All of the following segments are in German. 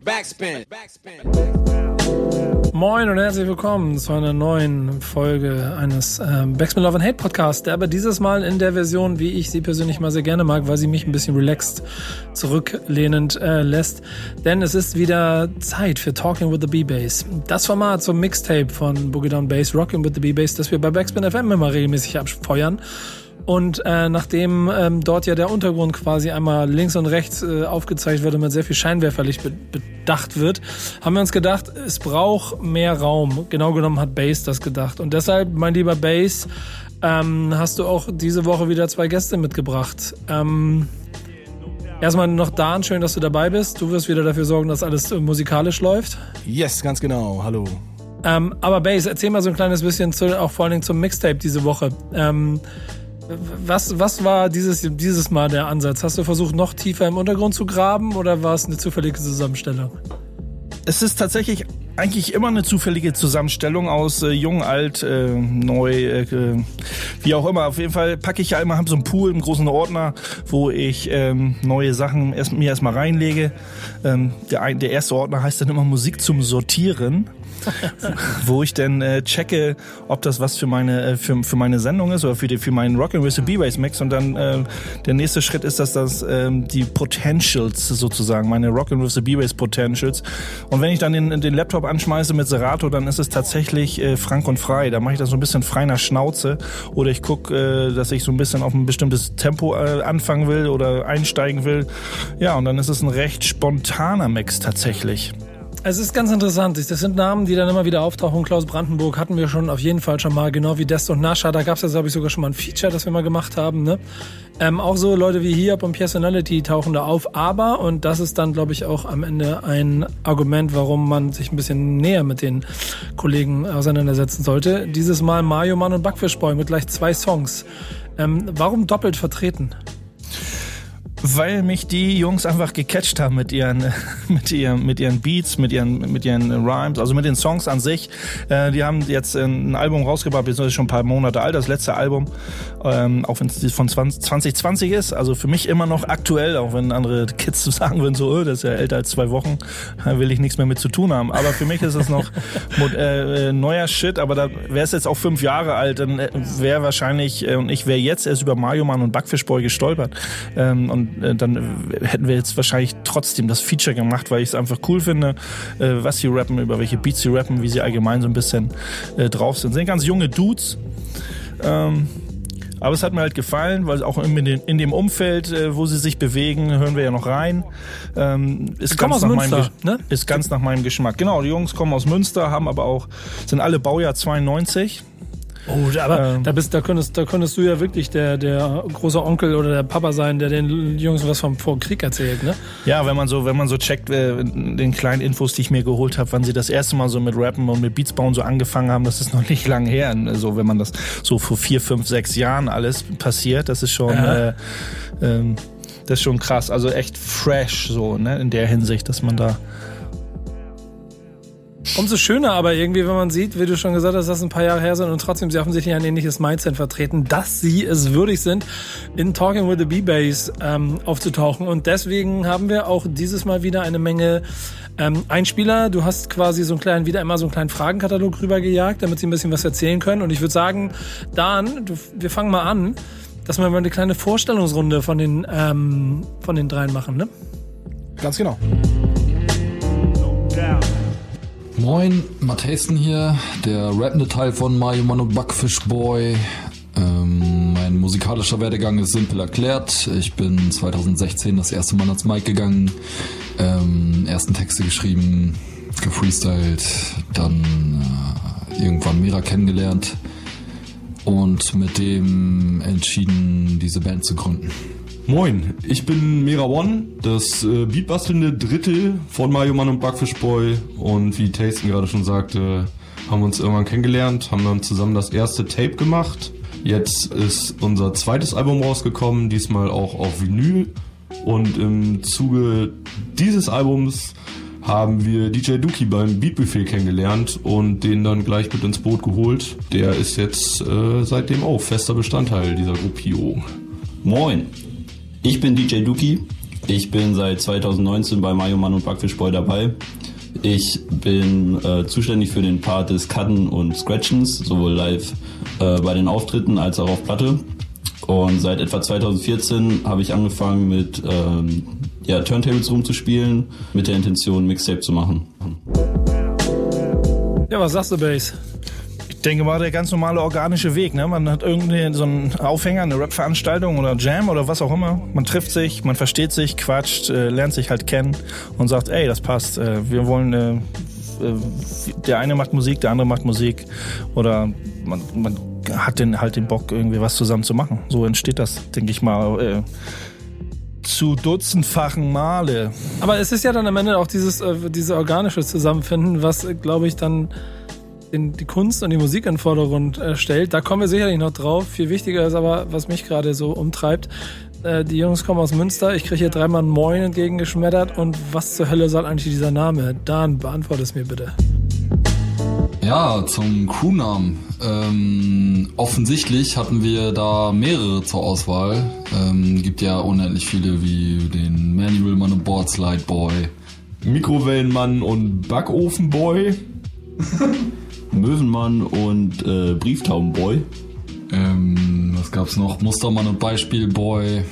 Backspin. Moin und herzlich willkommen zu einer neuen Folge eines ähm, Backspin Love and Hate Podcasts, aber dieses Mal in der Version, wie ich sie persönlich mal sehr gerne mag, weil sie mich ein bisschen relaxed zurücklehnend äh, lässt. Denn es ist wieder Zeit für Talking with the B-Bass. Das Format zum Mixtape von Boogie Down Bass, Rocking with the B-Bass, das wir bei Backspin FM immer regelmäßig abfeuern. Und äh, nachdem ähm, dort ja der Untergrund quasi einmal links und rechts äh, aufgezeigt wird und mit sehr viel Scheinwerferlicht be bedacht wird, haben wir uns gedacht, es braucht mehr Raum. Genau genommen hat Bass das gedacht. Und deshalb, mein lieber Bass, ähm, hast du auch diese Woche wieder zwei Gäste mitgebracht. Ähm, erstmal noch Dan, schön, dass du dabei bist. Du wirst wieder dafür sorgen, dass alles äh, musikalisch läuft. Yes, ganz genau. Hallo. Ähm, aber Bass, erzähl mal so ein kleines bisschen, zu, auch vor allen Dingen zum Mixtape diese Woche. Ähm, was, was war dieses, dieses Mal der Ansatz? Hast du versucht, noch tiefer im Untergrund zu graben oder war es eine zufällige Zusammenstellung? Es ist tatsächlich eigentlich immer eine zufällige Zusammenstellung aus äh, jung, alt, äh, neu, äh, wie auch immer. Auf jeden Fall packe ich ja immer, habe so einen Pool, einen großen Ordner, wo ich ähm, neue Sachen erst, mir erstmal reinlege. Ähm, der, der erste Ordner heißt dann immer Musik zum Sortieren. wo ich dann äh, checke, ob das was für meine äh, für, für meine Sendung ist oder für die, für meinen Rock and Roll B-Bass Mix und dann äh, der nächste Schritt ist, dass das ähm, die Potentials sozusagen, meine Rock and Roll B-Bass Potentials und wenn ich dann den, den Laptop anschmeiße mit Serato, dann ist es tatsächlich äh, frank und frei. Da mache ich das so ein bisschen frei nach Schnauze oder ich gucke, äh, dass ich so ein bisschen auf ein bestimmtes Tempo äh, anfangen will oder einsteigen will. Ja, und dann ist es ein recht spontaner Mix tatsächlich. Es ist ganz interessant. Das sind Namen, die dann immer wieder auftauchen. Klaus Brandenburg hatten wir schon auf jeden Fall schon mal, genau wie Dest und Nascha. Da gab es ja, glaube ich, sogar schon mal ein Feature, das wir mal gemacht haben. Ne? Ähm, auch so Leute wie Hiob und Personality tauchen da auf. Aber, und das ist dann, glaube ich, auch am Ende ein Argument, warum man sich ein bisschen näher mit den Kollegen auseinandersetzen sollte. Dieses Mal Mario Mann und Backfischboy mit gleich zwei Songs. Ähm, warum doppelt vertreten? Weil mich die Jungs einfach gecatcht haben mit ihren, mit ihren, mit ihren Beats, mit ihren, mit ihren Rhymes, also mit den Songs an sich. Äh, die haben jetzt ein Album rausgebracht, das ist schon ein paar Monate alt, das letzte Album, ähm, auch wenn es von 20, 2020 ist, also für mich immer noch aktuell, auch wenn andere Kids sagen würden, so, oh, das ist ja älter als zwei Wochen, da will ich nichts mehr mit zu tun haben. Aber für mich ist es noch äh, äh, neuer Shit, aber da wäre es jetzt auch fünf Jahre alt, dann äh, wäre wahrscheinlich, äh, und ich wäre jetzt erst über Mario Man und Backfish Boy gestolpert. Ähm, und äh, dann hätten wir jetzt wahrscheinlich trotzdem das Feature gemacht, weil ich es einfach cool finde, äh, was sie rappen, über welche Beats sie rappen, wie sie allgemein so ein bisschen äh, drauf sind. Sind ganz junge Dudes. Ähm, aber es hat mir halt gefallen, weil auch in, den, in dem Umfeld, äh, wo sie sich bewegen, hören wir ja noch rein. Ähm, ist, ganz nach, Münster, meinem, ne? ist ganz nach meinem Geschmack. Genau, die Jungs kommen aus Münster, haben aber auch, sind alle Baujahr 92. Oh, aber ähm, da bist, da könntest, da könntest du ja wirklich der, der große Onkel oder der Papa sein, der den Jungs was vom vor Krieg erzählt, ne? Ja, wenn man so, wenn man so checkt, äh, den kleinen Infos, die ich mir geholt habe, wann sie das erste Mal so mit Rappen und mit Beats bauen so angefangen haben, das ist noch nicht lang her. So, also, wenn man das so vor vier, fünf, sechs Jahren alles passiert, das ist schon, ja. äh, äh, das ist schon krass. Also echt fresh, so, ne, in der Hinsicht, dass man da Umso schöner aber irgendwie, wenn man sieht, wie du schon gesagt hast, dass das ein paar Jahre her sind und trotzdem sie offensichtlich ein ähnliches Mindset vertreten, dass sie es würdig sind, in Talking with the B-Bass ähm, aufzutauchen. Und deswegen haben wir auch dieses Mal wieder eine Menge ähm, Einspieler. Du hast quasi so einen kleinen, wieder immer so einen kleinen Fragenkatalog rübergejagt, damit sie ein bisschen was erzählen können. Und ich würde sagen, Dan, du, wir fangen mal an, dass wir mal eine kleine Vorstellungsrunde von den, ähm, von den dreien machen, ne? Ganz genau. Moin, Matthäusen hier, der rappende Teil von Mario Man und Buckfish Boy. Ähm, mein musikalischer Werdegang ist simpel erklärt. Ich bin 2016 das erste Mal ans Mic gegangen, ähm, ersten Texte geschrieben, gefreestylt, dann äh, irgendwann Mira kennengelernt und mit dem entschieden, diese Band zu gründen. Moin, ich bin Mera One, das äh, beatbastelnde Drittel von Mario Mann und Bugfish Boy und wie Tasten gerade schon sagte, haben wir uns irgendwann kennengelernt, haben dann zusammen das erste Tape gemacht. Jetzt ist unser zweites Album rausgekommen, diesmal auch auf Vinyl und im Zuge dieses Albums haben wir DJ Duki beim Beatbuffet kennengelernt und den dann gleich mit ins Boot geholt. Der ist jetzt äh, seitdem auch fester Bestandteil dieser Gruppierung. Moin, ich bin DJ Duki Ich bin seit 2019 bei Mario Mann und Backfish Boy dabei. Ich bin äh, zuständig für den Part des Cutten und Scratchens, sowohl live äh, bei den Auftritten als auch auf Platte. Und seit etwa 2014 habe ich angefangen mit ähm, ja, Turntables rumzuspielen, mit der Intention, Mixtape zu machen. Ja, was sagst du, Bass? Ich denke mal, der ganz normale organische Weg. Ne? Man hat irgendwie so einen Aufhänger, eine Rap-Veranstaltung oder Jam oder was auch immer. Man trifft sich, man versteht sich, quatscht, äh, lernt sich halt kennen und sagt, ey, das passt. Äh, wir wollen, äh, äh der eine macht Musik, der andere macht Musik. Oder man, man hat den, halt den Bock, irgendwie was zusammen zu machen. So entsteht das, denke ich mal. Äh, zu dutzendfachen Male. Aber es ist ja dann am Ende auch dieses, äh, diese organische Zusammenfinden, was, äh, glaube ich, dann den, die Kunst und die Musik in den Vordergrund äh, stellt. Da kommen wir sicherlich noch drauf. Viel wichtiger ist aber, was mich gerade so umtreibt. Äh, die Jungs kommen aus Münster. Ich kriege hier dreimal Moin entgegengeschmettert. Und was zur Hölle soll eigentlich dieser Name? Dan, beantworte es mir bitte. Ja, zum Crewnamen. Ähm, offensichtlich hatten wir da mehrere zur Auswahl. Ähm, gibt ja unendlich viele wie den Manual Man und Board Slide Boy. Mikrowellenmann und Backofenboy. Möwenmann und äh, Brieftaubenboy. Ähm, was gab's noch? Mustermann und Beispielboy.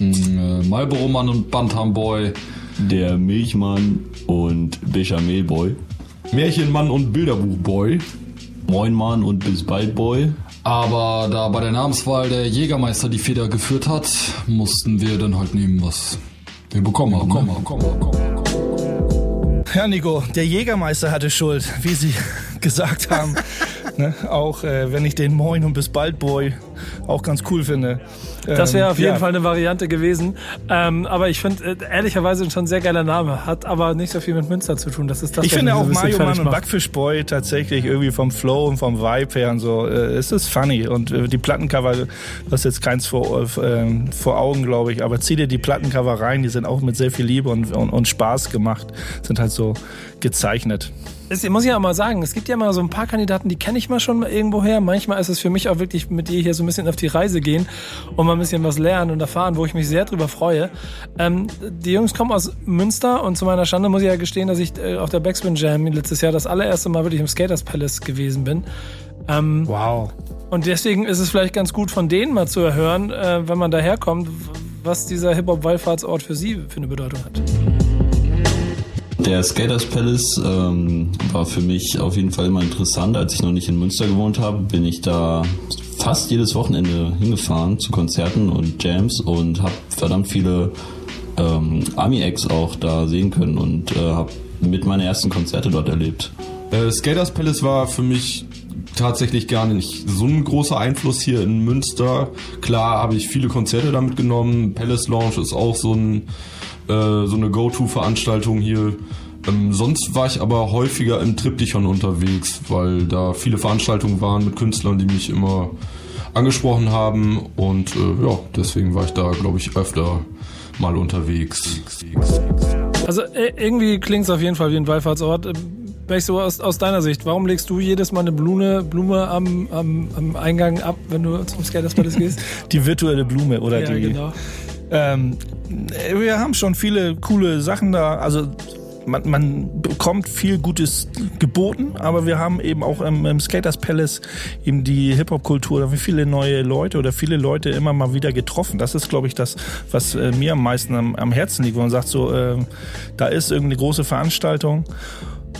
Äh, Marlboro-Mann und Bantamboy. Der Milchmann und Bechamelboy. Märchenmann und Bilderbuchboy. Moinmann und Bis bald Boy. Aber da bei der Namenswahl der Jägermeister die Feder geführt hat, mussten wir dann halt nehmen, was wir bekommen haben. Bekommen, ne? bekommen, bekommen. Ja, Nico, der Jägermeister hatte Schuld, wie Sie gesagt haben. ne? Auch äh, wenn ich den Moin und bis bald Boy auch ganz cool finde. Das wäre auf jeden ja. Fall eine Variante gewesen. Ähm, aber ich finde äh, ehrlicherweise schon ein sehr geiler Name. Hat aber nicht so viel mit Münster zu tun. Das ist das, ich finde auch Mario Mann und Backfish Boy tatsächlich irgendwie vom Flow und vom Vibe her und so. Äh, es ist funny. Und äh, die Plattencover, das ist jetzt keins vor, äh, vor Augen, glaube ich. Aber zieh dir die Plattencover rein. Die sind auch mit sehr viel Liebe und, und, und Spaß gemacht. Sind halt so gezeichnet. Das muss ich ja mal sagen, es gibt ja mal so ein paar Kandidaten, die kenne ich mal schon irgendwoher. Manchmal ist es für mich auch wirklich mit dir hier so ein bisschen auf die Reise gehen und mal ein bisschen was lernen und erfahren, wo ich mich sehr drüber freue. Ähm, die Jungs kommen aus Münster und zu meiner Schande muss ich ja gestehen, dass ich äh, auf der Backspin Jam letztes Jahr das allererste Mal wirklich im Skaters Palace gewesen bin. Ähm, wow. Und deswegen ist es vielleicht ganz gut von denen mal zu erhören, äh, wenn man daherkommt, was dieser Hip-Hop-Wallfahrtsort für sie für eine Bedeutung hat. Der Skaters Palace ähm, war für mich auf jeden Fall immer interessant. Als ich noch nicht in Münster gewohnt habe, bin ich da fast jedes Wochenende hingefahren zu Konzerten und Jams und habe verdammt viele ähm, Army-Acts auch da sehen können und äh, habe mit meine ersten Konzerte dort erlebt. Äh, Skaters Palace war für mich tatsächlich gar nicht so ein großer Einfluss hier in Münster. Klar habe ich viele Konzerte damit genommen. Palace Lounge ist auch so ein äh, so eine Go-To-Veranstaltung hier. Ähm, sonst war ich aber häufiger im Triptychon unterwegs, weil da viele Veranstaltungen waren mit Künstlern, die mich immer angesprochen haben und äh, ja, deswegen war ich da, glaube ich, öfter mal unterwegs. Also äh, irgendwie klingt es auf jeden Fall wie ein Wallfahrtsort. Welch so aus, aus deiner Sicht, warum legst du jedes Mal eine Blume, Blume am, am, am Eingang ab, wenn du zum Skaters Palace gehst? Die virtuelle Blume oder ja, die. Genau. Ähm, wir haben schon viele coole Sachen da. Also man, man bekommt viel Gutes geboten, aber wir haben eben auch im, im Skaters Palace eben die Hip-Hop-Kultur, da haben viele neue Leute oder viele Leute immer mal wieder getroffen. Das ist, glaube ich, das, was äh, mir am meisten am, am Herzen liegt, wo man sagt, so, äh, da ist irgendeine große Veranstaltung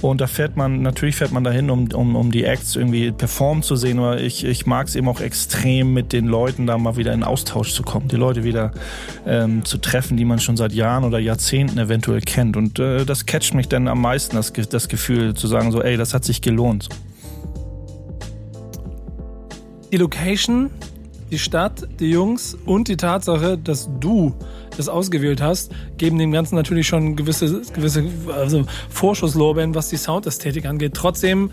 und da fährt man, natürlich fährt man dahin, um, um, um die Acts irgendwie performen zu sehen. Aber ich, ich mag es eben auch extrem, mit den Leuten da mal wieder in Austausch zu kommen. Die Leute wieder ähm, zu treffen, die man schon seit Jahren oder Jahrzehnten eventuell kennt. Und äh, das catcht mich dann am meisten, das, das Gefühl zu sagen, so, ey, das hat sich gelohnt. Die Location, die Stadt, die Jungs und die Tatsache, dass du das ausgewählt hast, geben dem Ganzen natürlich schon gewisse, gewisse also Vorschusslorbeeren, was die Soundästhetik angeht. Trotzdem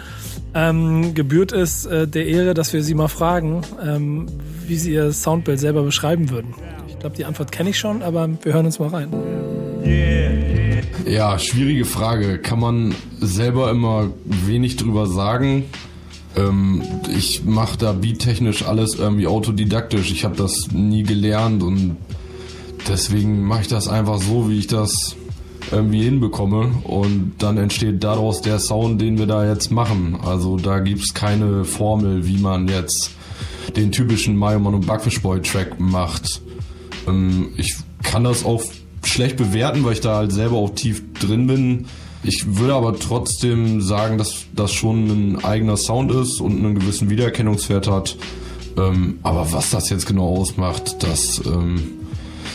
ähm, gebührt es äh, der Ehre, dass wir Sie mal fragen, ähm, wie Sie Ihr Soundbild selber beschreiben würden. Ich glaube, die Antwort kenne ich schon, aber wir hören uns mal rein. Ja, schwierige Frage. Kann man selber immer wenig drüber sagen. Ähm, ich mache da beattechnisch alles irgendwie autodidaktisch. Ich habe das nie gelernt und deswegen mache ich das einfach so, wie ich das irgendwie hinbekomme und dann entsteht daraus der Sound, den wir da jetzt machen. Also da gibt's keine Formel, wie man jetzt den typischen Mario Man und Backfish Boy Track macht. Ähm, ich kann das auch schlecht bewerten, weil ich da halt selber auch tief drin bin. Ich würde aber trotzdem sagen, dass das schon ein eigener Sound ist und einen gewissen Wiedererkennungswert hat. Ähm, aber was das jetzt genau ausmacht, das ähm,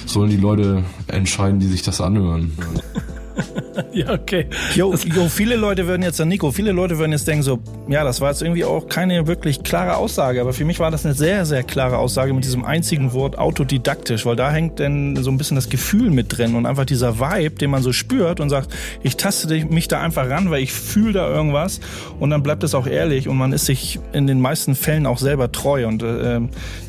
sollen die Leute entscheiden, die sich das anhören. ja, okay. Jo, jo, viele Leute würden jetzt, Nico, viele Leute würden jetzt denken so, ja, das war jetzt irgendwie auch keine wirklich klare Aussage, aber für mich war das eine sehr, sehr klare Aussage mit diesem einzigen Wort autodidaktisch, weil da hängt dann so ein bisschen das Gefühl mit drin und einfach dieser Vibe, den man so spürt und sagt, ich taste mich da einfach ran, weil ich fühle da irgendwas und dann bleibt es auch ehrlich und man ist sich in den meisten Fällen auch selber treu und äh,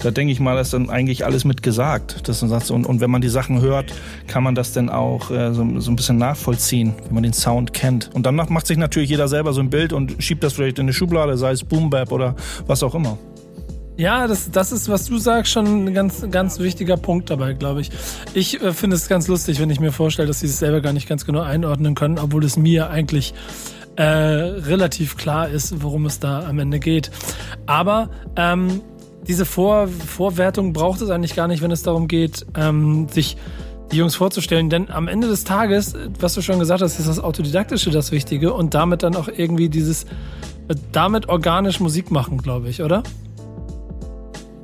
da denke ich mal, ist dann eigentlich alles mit gesagt. Das und, und wenn man die Sachen hört, kann man das dann auch äh, so, so ein bisschen nachvollziehen, wenn man den Sound kennt. Und dann macht sich natürlich jeder selber so ein Bild und schiebt das vielleicht in eine Schublade, sei es Boom Bap oder was auch immer. Ja, das, das ist, was du sagst, schon ein ganz, ganz wichtiger Punkt dabei, glaube ich. Ich äh, finde es ganz lustig, wenn ich mir vorstelle, dass sie es selber gar nicht ganz genau einordnen können, obwohl es mir eigentlich äh, relativ klar ist, worum es da am Ende geht. Aber ähm, diese Vor Vorwertung braucht es eigentlich gar nicht, wenn es darum geht, ähm, sich die Jungs vorzustellen. Denn am Ende des Tages, was du schon gesagt hast, ist das Autodidaktische das Wichtige und damit dann auch irgendwie dieses, damit organisch Musik machen, glaube ich, oder?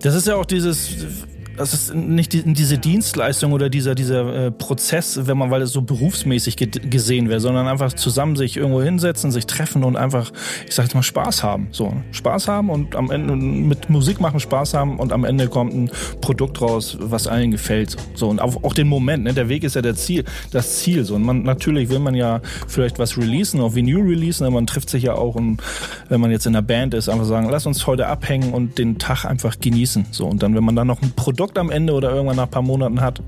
Das ist ja auch dieses das ist nicht die, diese Dienstleistung oder dieser, dieser äh, Prozess, wenn man, weil es so berufsmäßig ge gesehen wäre, sondern einfach zusammen sich irgendwo hinsetzen, sich treffen und einfach, ich sag jetzt mal, Spaß haben. So, Spaß haben und am Ende mit Musik machen, Spaß haben und am Ende kommt ein Produkt raus, was allen gefällt. So, und auch, auch den Moment, ne? Der Weg ist ja der Ziel, das Ziel. So, und man, natürlich will man ja vielleicht was releasen, auf Vinyl releasen, aber man trifft sich ja auch und wenn man jetzt in der Band ist, einfach sagen, lass uns heute abhängen und den Tag einfach genießen. So, und dann, wenn man dann noch ein Produkt Produkt am Ende oder irgendwann nach ein paar Monaten hat,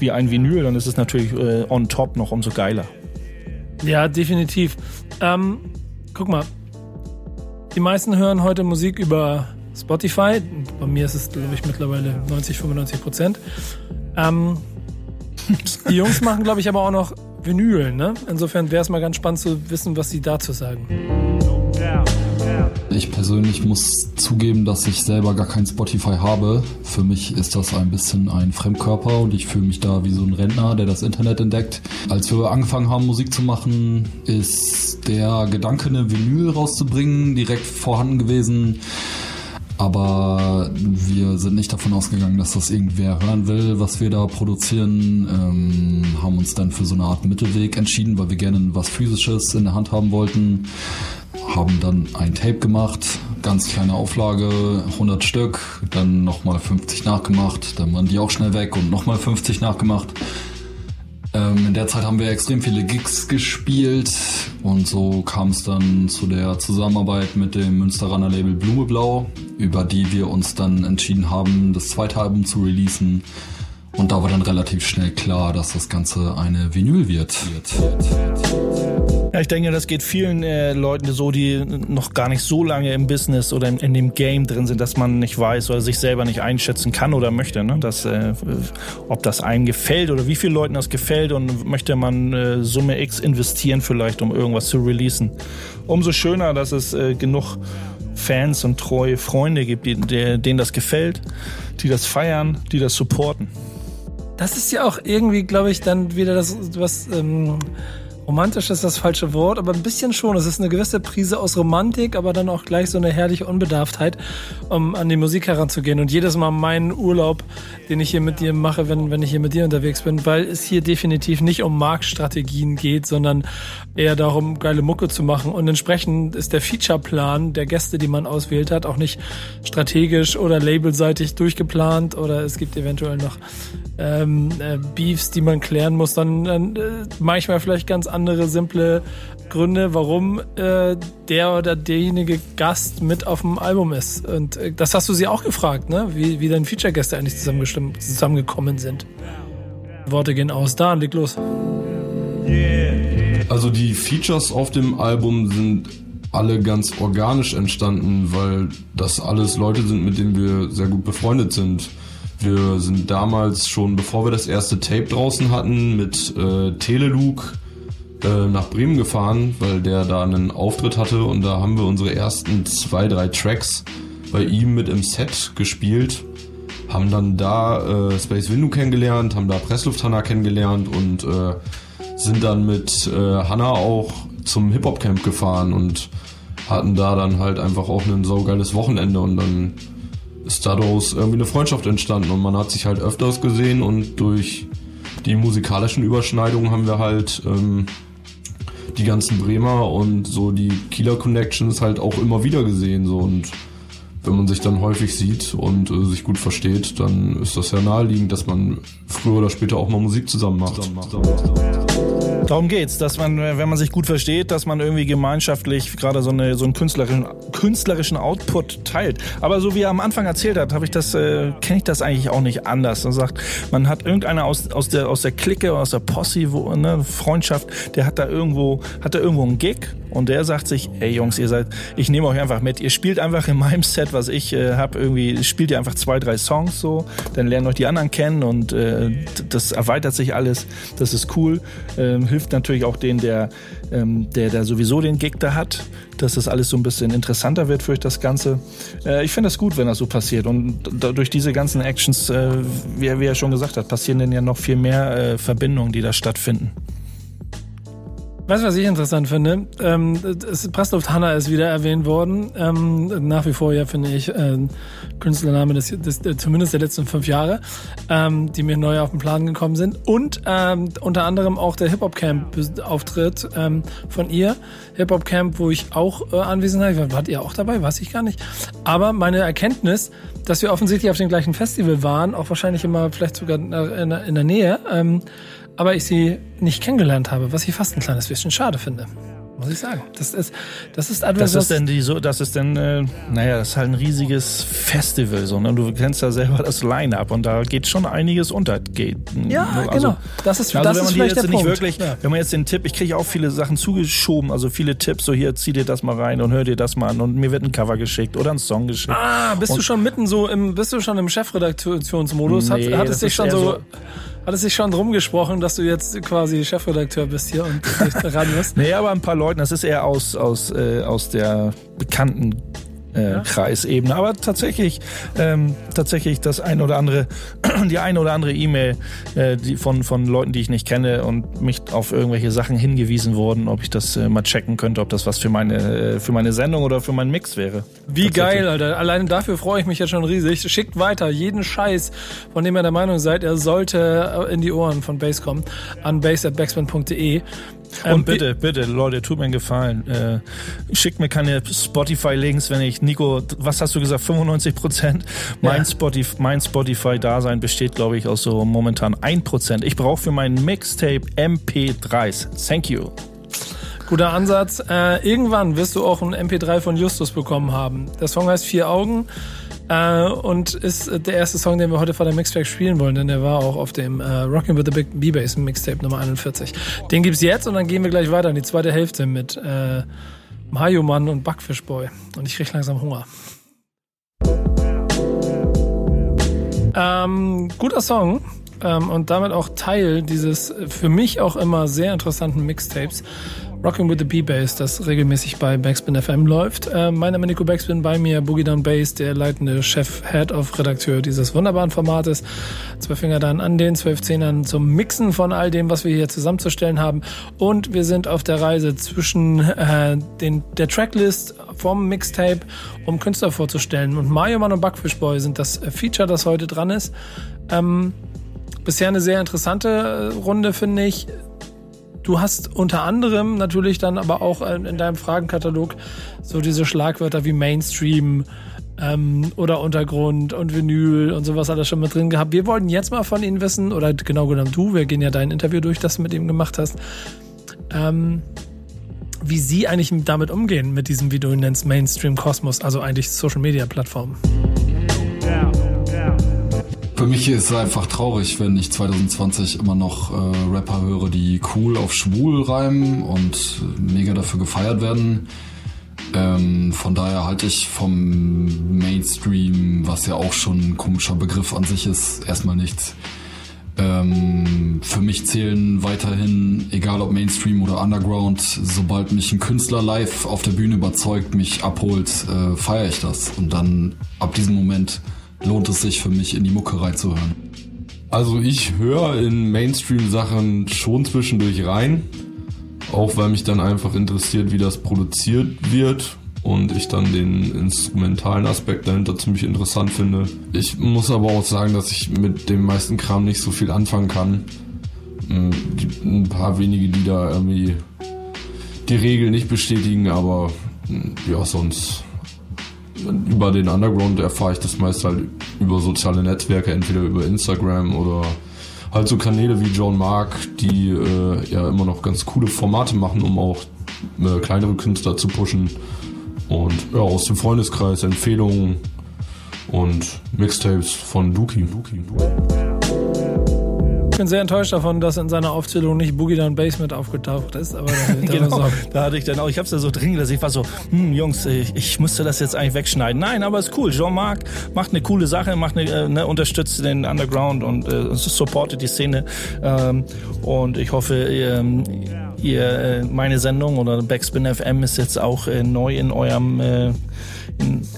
wie ein Vinyl, dann ist es natürlich äh, on top noch umso geiler. Ja, definitiv. Ähm, guck mal, die meisten hören heute Musik über Spotify. Bei mir ist es, glaube ich, mittlerweile 90, 95 Prozent. Ähm, die Jungs machen, glaube ich, aber auch noch Vinyl. Ne? Insofern wäre es mal ganz spannend zu wissen, was sie dazu sagen. Ich persönlich muss zugeben, dass ich selber gar kein Spotify habe. Für mich ist das ein bisschen ein Fremdkörper und ich fühle mich da wie so ein Rentner, der das Internet entdeckt. Als wir angefangen haben, Musik zu machen, ist der Gedanke, eine Vinyl rauszubringen, direkt vorhanden gewesen. Aber wir sind nicht davon ausgegangen, dass das irgendwer hören will, was wir da produzieren. Ähm, haben uns dann für so eine Art Mittelweg entschieden, weil wir gerne was Physisches in der Hand haben wollten haben dann ein Tape gemacht, ganz kleine Auflage, 100 Stück, dann nochmal 50 nachgemacht, dann waren die auch schnell weg und nochmal 50 nachgemacht. Ähm, in der Zeit haben wir extrem viele Gigs gespielt und so kam es dann zu der Zusammenarbeit mit dem Münsteraner Label Blumeblau, über die wir uns dann entschieden haben, das zweite Album zu releasen. Und da war dann relativ schnell klar, dass das Ganze eine Vinyl wird. Ja, ich denke, das geht vielen äh, Leuten so, die noch gar nicht so lange im Business oder in, in, dem Game drin sind, dass man nicht weiß oder sich selber nicht einschätzen kann oder möchte, ne? dass, äh, ob das einem gefällt oder wie vielen Leuten das gefällt und möchte man äh, Summe X investieren vielleicht, um irgendwas zu releasen. Umso schöner, dass es äh, genug Fans und treue Freunde gibt, die, die, denen das gefällt, die das feiern, die das supporten. Das ist ja auch irgendwie, glaube ich, dann wieder das, was ähm, romantisch ist das falsche Wort, aber ein bisschen schon. Es ist eine gewisse Prise aus Romantik, aber dann auch gleich so eine herrliche Unbedarftheit, um an die Musik heranzugehen. Und jedes Mal meinen Urlaub, den ich hier mit dir mache, wenn, wenn ich hier mit dir unterwegs bin, weil es hier definitiv nicht um Marktstrategien geht, sondern eher darum, geile Mucke zu machen. Und entsprechend ist der Featureplan der Gäste, die man auswählt hat, auch nicht strategisch oder labelseitig durchgeplant oder es gibt eventuell noch ähm, äh, Beefs, die man klären muss, dann äh, manchmal vielleicht ganz andere simple Gründe, warum äh, der oder derjenige Gast mit auf dem Album ist. Und äh, das hast du sie auch gefragt, ne? Wie, wie deine Feature-Gäste eigentlich zusammengekommen sind. Worte gehen aus. Da, leg los. Also die Features auf dem Album sind alle ganz organisch entstanden, weil das alles Leute sind, mit denen wir sehr gut befreundet sind Wir sind damals schon, bevor wir das erste Tape draußen hatten, mit äh, Teleluke äh, nach Bremen gefahren, weil der da einen Auftritt hatte. Und da haben wir unsere ersten zwei, drei Tracks bei ihm mit im Set gespielt. Haben dann da äh, Space Window kennengelernt, haben da Presslufthanna kennengelernt und äh, sind dann mit äh, Hanna auch zum Hip-Hop-Camp gefahren und hatten da dann halt einfach auch ein saugeiles Wochenende. Und dann ist daraus irgendwie eine Freundschaft entstanden. Und man hat sich halt öfters gesehen und durch die musikalischen Überschneidungen haben wir halt ähm, die ganzen Bremer und so die Kieler Connections halt auch immer wieder gesehen so und wenn man sich dann häufig sieht und äh, sich gut versteht, dann ist das ja naheliegend, dass man früher oder später auch mal Musik zusammen macht. Zusammen macht. Zusammen macht. Darum geht's, dass man, wenn man sich gut versteht, dass man irgendwie gemeinschaftlich gerade so, eine, so einen künstlerischen, künstlerischen Output teilt. Aber so wie er am Anfang erzählt hat, habe ich das, äh, kenne ich das eigentlich auch nicht anders. Man sagt, man hat irgendeiner aus, aus der aus der Clique, aus der Posse, wo, ne, Freundschaft, der hat da irgendwo, hat da irgendwo einen Gig und der sagt sich, ey Jungs, ihr seid, ich nehme euch einfach mit. Ihr spielt einfach in meinem Set, was ich äh, habe, irgendwie spielt ihr einfach zwei, drei Songs so, dann lernt euch die anderen kennen und äh, das erweitert sich alles. Das ist cool. Ähm, hilft natürlich auch den, der, ähm, der, der sowieso den Gig da hat, dass das alles so ein bisschen interessanter wird für das Ganze. Äh, ich finde es gut, wenn das so passiert. Und durch diese ganzen Actions, äh, wie, wie er schon gesagt hat, passieren dann ja noch viel mehr äh, Verbindungen, die da stattfinden. Weißt du, was ich interessant finde? Ähm, Hanna ist wieder erwähnt worden. Ähm, nach wie vor, ja, finde ich, äh, Künstlername des, des, des, zumindest der letzten fünf Jahre, ähm, die mir neu auf den Plan gekommen sind. Und ähm, unter anderem auch der Hip-Hop-Camp-Auftritt ähm, von ihr. Hip-Hop-Camp, wo ich auch äh, anwesend war. Wart ihr auch dabei? Weiß ich gar nicht. Aber meine Erkenntnis, dass wir offensichtlich auf dem gleichen Festival waren, auch wahrscheinlich immer vielleicht sogar in, in der Nähe, ähm, aber ich sie nicht kennengelernt habe, was ich fast ein kleines bisschen schade finde. Muss ich sagen. Das ist, das ist etwas. Das ist denn die so, das ist denn, äh, naja, das ist halt ein riesiges Festival, so, ne? Du kennst ja selber das Line-Up und da geht schon einiges unter. Geht, ja, also, genau. Das ist, also das wenn man ist jetzt der nicht Punkt. wirklich, ja. wenn man jetzt den Tipp, ich kriege auch viele Sachen zugeschoben, also viele Tipps, so hier, zieh dir das mal rein und hör dir das mal an und mir wird ein Cover geschickt oder ein Song geschickt. Ah, bist und, du schon mitten so im, bist du schon im Chefredaktionsmodus? Nee, hat, hat es dich schon so, so hat es sich schon drum gesprochen, dass du jetzt quasi Chefredakteur bist hier und ran musst? nee, aber ein paar Leuten, das ist eher aus, aus, äh, aus der bekannten äh, ja. Kreisebene. Aber tatsächlich, ähm, tatsächlich das ein oder andere, die eine oder andere E-Mail äh, die von, von Leuten, die ich nicht kenne und mich auf irgendwelche Sachen hingewiesen wurden, ob ich das äh, mal checken könnte, ob das was für meine, äh, für meine Sendung oder für meinen Mix wäre. Wie geil, Alter. Allein dafür freue ich mich jetzt schon riesig. Schickt weiter jeden Scheiß, von dem ihr der Meinung seid, er sollte in die Ohren von Bass kommen, an bass.backspin.de. Und ähm, bitte, bitte, Leute, tut mir einen Gefallen. Äh, schickt mir keine Spotify-Links, wenn ich, Nico, was hast du gesagt, 95 Prozent? Mein, ja. Spotify, mein Spotify-Dasein besteht, glaube ich, aus so momentan 1 Prozent. Ich brauche für meinen Mixtape MP3s. Thank you. Guter Ansatz. Äh, irgendwann wirst du auch ein MP3 von Justus bekommen haben. Der Song heißt Vier Augen. Äh, und ist der erste Song, den wir heute vor der Mixtrack spielen wollen, denn der war auch auf dem äh, Rockin' with the Big B-Bass Mixtape Nummer 41. Den gibt's jetzt und dann gehen wir gleich weiter in die zweite Hälfte mit äh, Mario Mann und Backfischboy. Und ich krieg langsam Hunger. Ähm, guter Song ähm, und damit auch Teil dieses für mich auch immer sehr interessanten Mixtapes. Rocking with the B-Bass, das regelmäßig bei Backspin FM läuft. Äh, mein Name Nico Backspin, bei mir Boogie Down Bass, der leitende Chef, Head of Redakteur dieses wunderbaren Formates. Zwei Finger dann an den zwölf Zehnern zum Mixen von all dem, was wir hier zusammenzustellen haben. Und wir sind auf der Reise zwischen äh, den, der Tracklist vom Mixtape, um Künstler vorzustellen. Und Mario Mann und Backfish Boy sind das Feature, das heute dran ist. Ähm, bisher eine sehr interessante Runde, finde ich. Du hast unter anderem natürlich dann aber auch in deinem Fragenkatalog so diese Schlagwörter wie Mainstream ähm, oder Untergrund und Vinyl und sowas alles schon mit drin gehabt. Wir wollten jetzt mal von Ihnen wissen, oder genau genommen du, wir gehen ja dein Interview durch, das du mit ihm gemacht hast, ähm, wie Sie eigentlich damit umgehen, mit diesem, wie du ihn nennst, Mainstream-Kosmos, also eigentlich Social-Media-Plattformen. Ja. Für mich ist es einfach traurig, wenn ich 2020 immer noch äh, Rapper höre, die cool auf schwul reimen und mega dafür gefeiert werden. Ähm, von daher halte ich vom Mainstream, was ja auch schon ein komischer Begriff an sich ist, erstmal nichts. Ähm, für mich zählen weiterhin, egal ob Mainstream oder Underground, sobald mich ein Künstler live auf der Bühne überzeugt, mich abholt, äh, feiere ich das. Und dann ab diesem Moment lohnt es sich für mich in die Mucke reinzuhören. Also ich höre in Mainstream-Sachen schon zwischendurch rein, auch weil mich dann einfach interessiert, wie das produziert wird und ich dann den instrumentalen Aspekt dahinter ziemlich interessant finde. Ich muss aber auch sagen, dass ich mit dem meisten Kram nicht so viel anfangen kann. Mm, ein paar wenige, die da irgendwie die Regel nicht bestätigen, aber mm, ja, sonst über den Underground erfahre ich das meist halt über soziale Netzwerke, entweder über Instagram oder halt so Kanäle wie John Mark, die äh, ja immer noch ganz coole Formate machen, um auch äh, kleinere Künstler zu pushen. Und ja, aus dem Freundeskreis Empfehlungen und Mixtapes von Duki. Duki, Duki bin sehr enttäuscht davon, dass in seiner Aufzählung nicht Boogie Down Basement aufgetaucht ist. Aber genau, da hatte ich dann auch, ich habe es ja so dringend, dass ich war so, hm, Jungs, ich, ich müsste das jetzt eigentlich wegschneiden. Nein, aber ist cool. Jean-Marc macht eine coole Sache, macht eine, äh, ne, unterstützt den Underground und äh, supportet die Szene. Ähm, und ich hoffe, ihr, ihr, äh, meine Sendung oder Backspin FM ist jetzt auch äh, neu in eurem äh, in,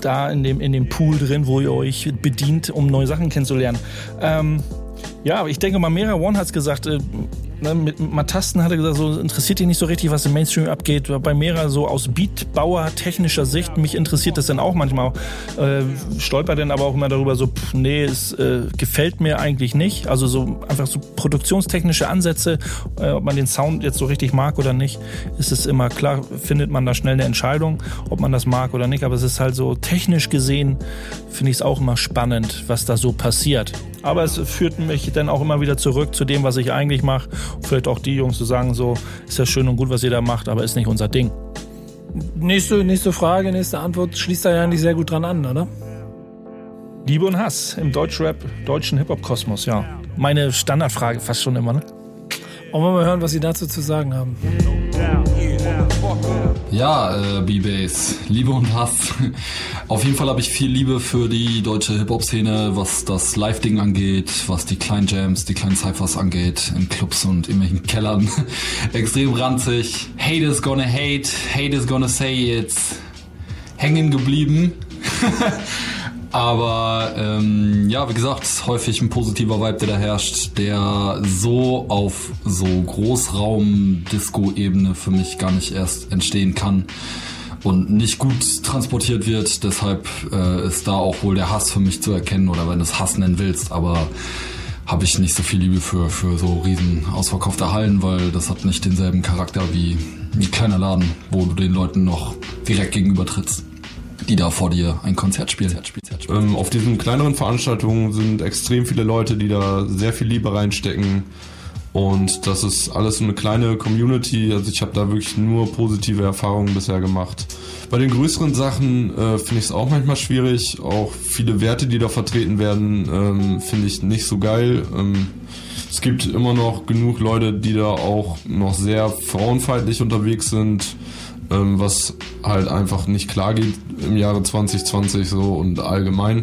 da in dem, in dem Pool drin, wo ihr euch bedient, um neue Sachen kennenzulernen. Ähm, ja, ich denke mal, Mera One hat es gesagt, äh, ne, mit Matasten hat er gesagt, so interessiert ihn nicht so richtig, was im Mainstream abgeht. Bei Mera so aus Beatbauer technischer Sicht, mich interessiert das dann auch manchmal. Äh, stolpert dann aber auch immer darüber so, pff, nee, es äh, gefällt mir eigentlich nicht. Also so einfach so produktionstechnische Ansätze, äh, ob man den Sound jetzt so richtig mag oder nicht, ist es immer klar, findet man da schnell eine Entscheidung, ob man das mag oder nicht. Aber es ist halt so technisch gesehen, finde ich es auch immer spannend, was da so passiert. Aber es führt mich dann auch immer wieder zurück zu dem, was ich eigentlich mache. Vielleicht auch die Jungs zu sagen, so ist ja schön und gut, was ihr da macht, aber ist nicht unser Ding. Nächste, nächste Frage, nächste Antwort schließt da ja eigentlich sehr gut dran an, oder? Liebe und Hass im Deutschrap, deutschen Hip-Hop-Kosmos, ja. Meine Standardfrage fast schon immer, ne? Wollen wir mal hören, was Sie dazu zu sagen haben. Ja, äh, B-Bass, Liebe und Hass. Auf jeden Fall habe ich viel Liebe für die deutsche Hip-Hop-Szene, was das Live-Ding angeht, was die kleinen Jams, die kleinen Cyphers angeht, in Clubs und irgendwelchen Kellern. Extrem ranzig. Hate is gonna hate, hate is gonna say it's hängen geblieben. Aber ähm, ja, wie gesagt, häufig ein positiver Vibe, der da herrscht, der so auf so Großraum-Disco-Ebene für mich gar nicht erst entstehen kann und nicht gut transportiert wird. Deshalb äh, ist da auch wohl der Hass für mich zu erkennen oder wenn du es Hass nennen willst, aber habe ich nicht so viel Liebe für, für so riesen ausverkaufte Hallen, weil das hat nicht denselben Charakter wie ein kleiner Laden, wo du den Leuten noch direkt gegenüber trittst die da vor dir ein Konzert spielen. Ähm, auf diesen kleineren Veranstaltungen sind extrem viele Leute, die da sehr viel Liebe reinstecken. Und das ist alles eine kleine Community. Also ich habe da wirklich nur positive Erfahrungen bisher gemacht. Bei den größeren Sachen äh, finde ich es auch manchmal schwierig. Auch viele Werte, die da vertreten werden, ähm, finde ich nicht so geil. Ähm, es gibt immer noch genug Leute, die da auch noch sehr frauenfeindlich unterwegs sind ähm, was halt einfach nicht klar geht im Jahre 2020 so und allgemein.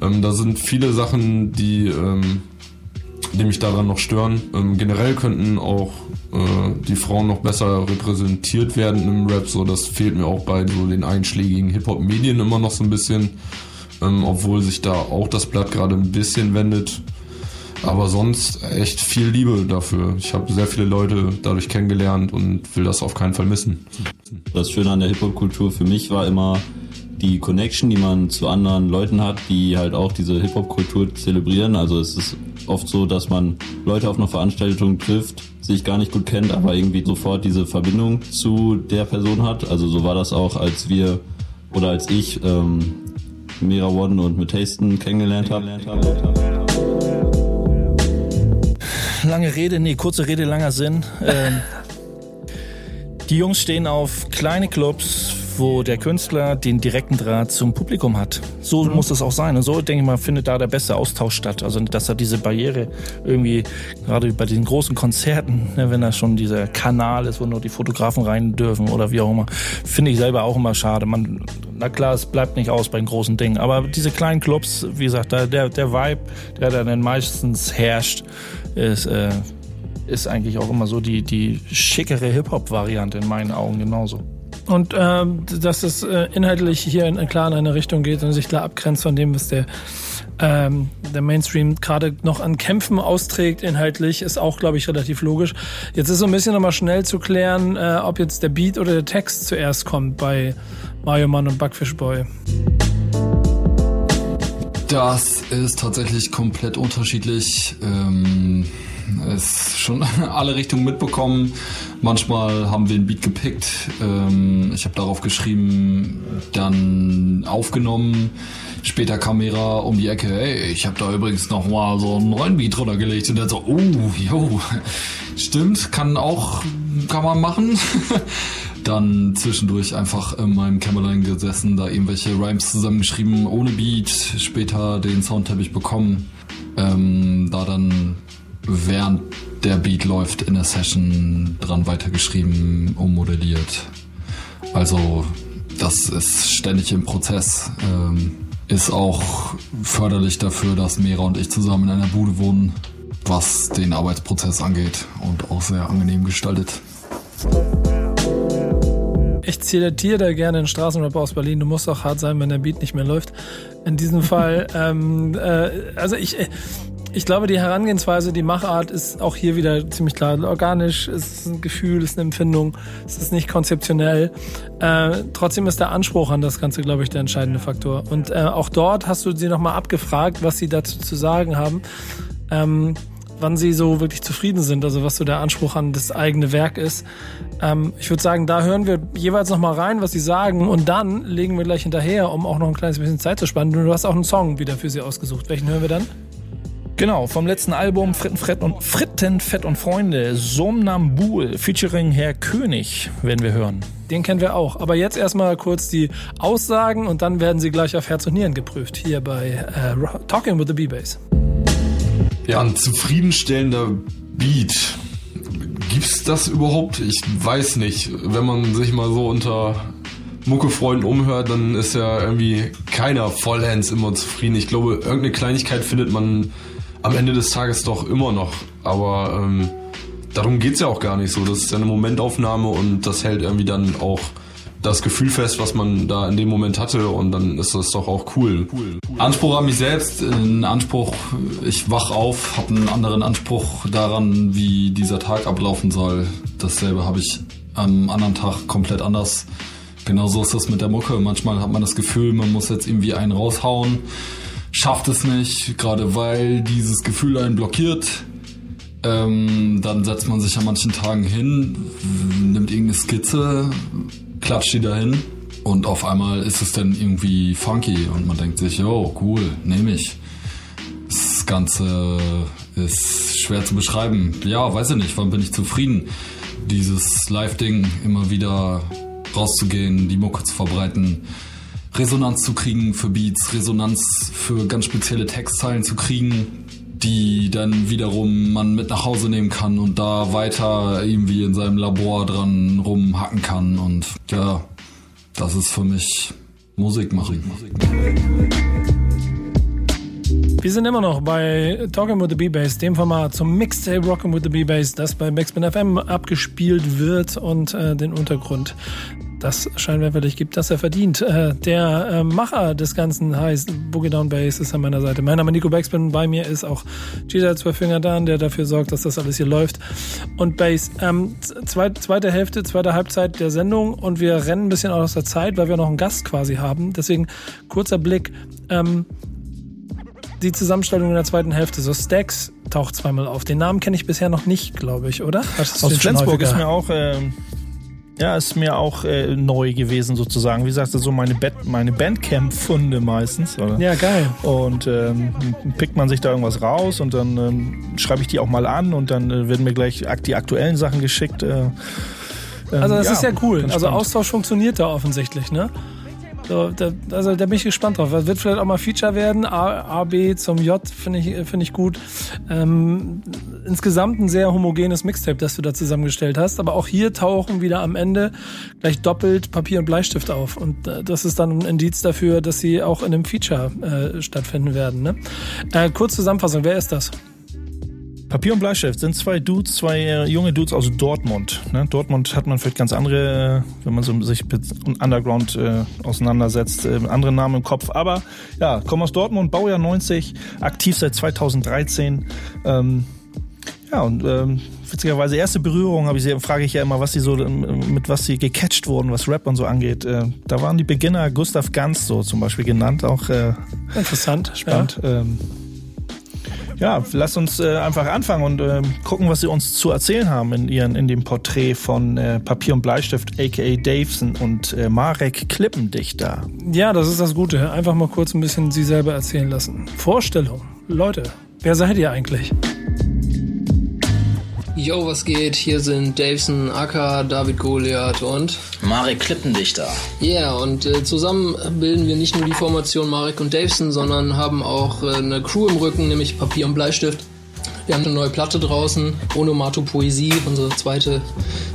Ähm, da sind viele Sachen, die, ähm, die mich daran noch stören. Ähm, generell könnten auch äh, die Frauen noch besser repräsentiert werden im Rap, so das fehlt mir auch bei so den einschlägigen Hip-Hop-Medien immer noch so ein bisschen, ähm, obwohl sich da auch das Blatt gerade ein bisschen wendet. Aber sonst echt viel Liebe dafür. Ich habe sehr viele Leute dadurch kennengelernt und will das auf keinen Fall missen. Das Schöne an der Hip-Hop-Kultur für mich war immer die Connection, die man zu anderen Leuten hat, die halt auch diese Hip-Hop-Kultur zelebrieren. Also es ist oft so, dass man Leute auf einer Veranstaltung trifft, sich gar nicht gut kennt, aber irgendwie sofort diese Verbindung zu der Person hat. Also so war das auch, als wir oder als ich ähm, Mira One und mit Tasten kennengelernt habe lange Rede, nee, kurze Rede, langer Sinn. Ähm, die Jungs stehen auf kleine Clubs wo der Künstler den direkten Draht zum Publikum hat. So mhm. muss es auch sein. Und so, denke ich mal, findet da der beste Austausch statt. Also, dass da diese Barriere irgendwie, gerade bei diesen großen Konzerten, ne, wenn da schon dieser Kanal ist, wo nur die Fotografen rein dürfen oder wie auch immer, finde ich selber auch immer schade. Man, na klar, es bleibt nicht aus bei den großen Dingen. Aber diese kleinen Clubs, wie gesagt, der, der Vibe, der dann meistens herrscht, ist, äh, ist eigentlich auch immer so die, die schickere Hip-Hop-Variante in meinen Augen genauso. Und ähm, dass es äh, inhaltlich hier in, klar in eine Richtung geht und sich klar abgrenzt von dem, was der, ähm, der Mainstream gerade noch an Kämpfen austrägt, inhaltlich, ist auch, glaube ich, relativ logisch. Jetzt ist so ein bisschen nochmal schnell zu klären, äh, ob jetzt der Beat oder der Text zuerst kommt bei Mario Mann und Buckfish Boy. Das ist tatsächlich komplett unterschiedlich. Ähm es schon alle Richtungen mitbekommen. Manchmal haben wir einen Beat gepickt. Ähm, ich habe darauf geschrieben, dann aufgenommen. Später kam Mera um die Ecke, hey, ich habe da übrigens noch mal so einen neuen Beat drunter gelegt. Und dann so, oh, jo, stimmt, kann auch, kann man machen. dann zwischendurch einfach in meinem Kämmerlein gesessen, da irgendwelche Rhymes zusammengeschrieben, ohne Beat. Später den Soundteppich bekommen. Ähm, da dann während der Beat läuft in der Session dran weitergeschrieben, ummodelliert. Also das ist ständig im Prozess. Ähm, ist auch förderlich dafür, dass Mera und ich zusammen in einer Bude wohnen, was den Arbeitsprozess angeht und auch sehr angenehm gestaltet. Ich zitiere da gerne einen Straßenrap aus Berlin. Du musst auch hart sein, wenn der Beat nicht mehr läuft. In diesem Fall, ähm, äh, also ich, ich glaube, die Herangehensweise, die Machart ist auch hier wieder ziemlich klar. Organisch, es ist ein Gefühl, es ist eine Empfindung, es ist nicht konzeptionell. Äh, trotzdem ist der Anspruch an das Ganze, glaube ich, der entscheidende Faktor. Und äh, auch dort hast du sie nochmal abgefragt, was sie dazu zu sagen haben. Ähm, wann sie so wirklich zufrieden sind, also was so der Anspruch an das eigene Werk ist. Ähm, ich würde sagen, da hören wir jeweils nochmal rein, was sie sagen und dann legen wir gleich hinterher, um auch noch ein kleines bisschen Zeit zu spannen. Du hast auch einen Song wieder für sie ausgesucht. Welchen hören wir dann? Genau, vom letzten Album Fritten, Fett und, Fritten, Fett und Freunde, Somnambul featuring Herr König werden wir hören. Den kennen wir auch. Aber jetzt erstmal kurz die Aussagen und dann werden sie gleich auf Herz und Nieren geprüft. Hier bei äh, Talking with the B-Bass. Ja, ein zufriedenstellender Beat. Gibt's das überhaupt? Ich weiß nicht. Wenn man sich mal so unter Muckefreunden umhört, dann ist ja irgendwie keiner vollends immer zufrieden. Ich glaube, irgendeine Kleinigkeit findet man am Ende des Tages doch immer noch. Aber ähm, darum geht's ja auch gar nicht so. Das ist ja eine Momentaufnahme und das hält irgendwie dann auch das Gefühl fest, was man da in dem Moment hatte und dann ist das doch auch cool. cool. Anspruch an mich selbst, ein Anspruch, ich wach auf, habe einen anderen Anspruch daran, wie dieser Tag ablaufen soll. Dasselbe habe ich am anderen Tag komplett anders. Genauso ist das mit der Mucke. Manchmal hat man das Gefühl, man muss jetzt irgendwie einen raushauen schafft es nicht, gerade weil dieses Gefühl einen blockiert. Ähm, dann setzt man sich an manchen Tagen hin, nimmt irgendeine Skizze, klatscht die dahin und auf einmal ist es dann irgendwie funky und man denkt sich, oh cool, nehme ich. Das Ganze ist schwer zu beschreiben. Ja, weiß ich nicht, wann bin ich zufrieden? Dieses Live-Ding immer wieder rauszugehen, die Mucke zu verbreiten, Resonanz zu kriegen für Beats, Resonanz für ganz spezielle Textzeilen zu kriegen, die dann wiederum man mit nach Hause nehmen kann und da weiter irgendwie in seinem Labor dran rumhacken kann. Und ja, das ist für mich Musik machen. Wir sind immer noch bei Talking with the B-Bass, dem Format zum Mixtape Rockin' with the B-Bass, das bei Backspin FM abgespielt wird und äh, den Untergrund das scheinwerferlich gibt, das er verdient. Äh, der äh, Macher des Ganzen heißt Boogie Down Bass, ist an meiner Seite. Mein Name ist Nico Backspin, bei mir ist auch Gita Finger Dan, der dafür sorgt, dass das alles hier läuft. Und Bass, ähm, zweit, zweite Hälfte, zweite Halbzeit der Sendung und wir rennen ein bisschen aus der Zeit, weil wir noch einen Gast quasi haben. Deswegen kurzer Blick. Ähm, die Zusammenstellung in der zweiten Hälfte. So Stacks taucht zweimal auf. Den Namen kenne ich bisher noch nicht, glaube ich, oder? Aus Flensburg ist mir auch äh, ja, ist mir auch äh, neu gewesen sozusagen. Wie sagst du, so meine, Band, meine Bandcamp-Funde meistens. Oder? Ja, geil. Und ähm, pickt man sich da irgendwas raus und dann ähm, schreibe ich die auch mal an und dann äh, werden mir gleich die aktuellen Sachen geschickt. Äh, Ähm, also das ja, ist ja cool. Also Austausch funktioniert da offensichtlich, ne? So, da, also da bin ich gespannt drauf. Das wird vielleicht auch mal Feature werden. A, A B zum J finde ich, finde ich gut. Ähm, insgesamt ein sehr homogenes Mixtape, das du da zusammengestellt hast. Aber auch hier tauchen wieder am Ende gleich doppelt Papier und Bleistift auf. Und äh, das ist dann ein Indiz dafür, dass sie auch in einem Feature äh, stattfinden werden. Ne? Äh, kurz Zusammenfassung, wer ist das? Papier und Bleistift sind zwei Dudes, zwei äh, junge Dudes aus Dortmund. Ne? Dortmund hat man vielleicht ganz andere, äh, wenn man so sich mit Underground äh, auseinandersetzt, äh, andere Namen im Kopf. Aber ja, kommen aus Dortmund, Baujahr 90, aktiv seit 2013. Ähm, ja, und ähm, witzigerweise erste Berührung habe ich sie, frage ich ja immer, was sie so ähm, mit was sie gecatcht wurden, was Rap und so angeht. Äh, da waren die Beginner Gustav Ganz so zum Beispiel genannt, auch äh, interessant, spannend. Ja. Ähm, ja, lass uns äh, einfach anfangen und äh, gucken, was sie uns zu erzählen haben in, ihren, in dem Porträt von äh, Papier und Bleistift, aka Davison und äh, Marek Klippendichter. Ja, das ist das Gute. Einfach mal kurz ein bisschen sie selber erzählen lassen. Vorstellung. Leute, wer seid ihr eigentlich? Yo, was geht? Hier sind Davison, Acker, David Goliath und Marek Klippendichter. Ja, yeah, und äh, zusammen bilden wir nicht nur die Formation Marek und Davison, sondern haben auch äh, eine Crew im Rücken, nämlich Papier und Bleistift. Wir haben eine neue Platte draußen, Onomato Poesie, unsere zweite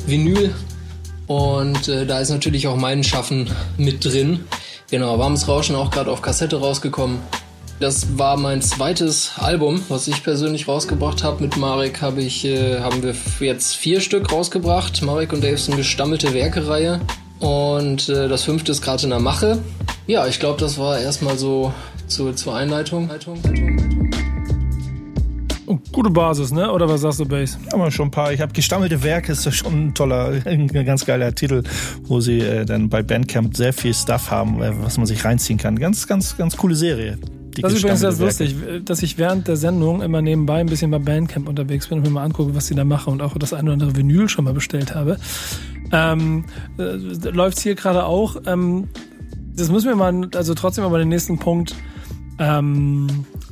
Vinyl. Und äh, da ist natürlich auch mein Schaffen mit drin. Genau, Warmes Rauschen auch gerade auf Kassette rausgekommen. Das war mein zweites Album, was ich persönlich rausgebracht habe. Mit Marek hab ich, äh, haben wir jetzt vier Stück rausgebracht. Marek und Dave sind gestammelte Werkereihe. Und äh, das fünfte ist gerade in der Mache. Ja, ich glaube, das war erstmal so zu, zur Einleitung. Oh, gute Basis, ne? Oder was sagst du, Base? Haben wir schon ein paar. Ich habe gestammelte Werke, ist schon ein toller, ein ganz geiler Titel, wo sie äh, dann bei Bandcamp sehr viel Stuff haben, äh, was man sich reinziehen kann. Ganz, ganz, ganz coole Serie das ist übrigens ganz lustig, dass ich während der Sendung immer nebenbei ein bisschen bei Bandcamp unterwegs bin und mir mal angucke, was die da machen und auch das eine oder andere Vinyl schon mal bestellt habe. Ähm, äh, Läuft hier gerade auch. Ähm, das müssen wir mal, also trotzdem aber den nächsten Punkt ähm,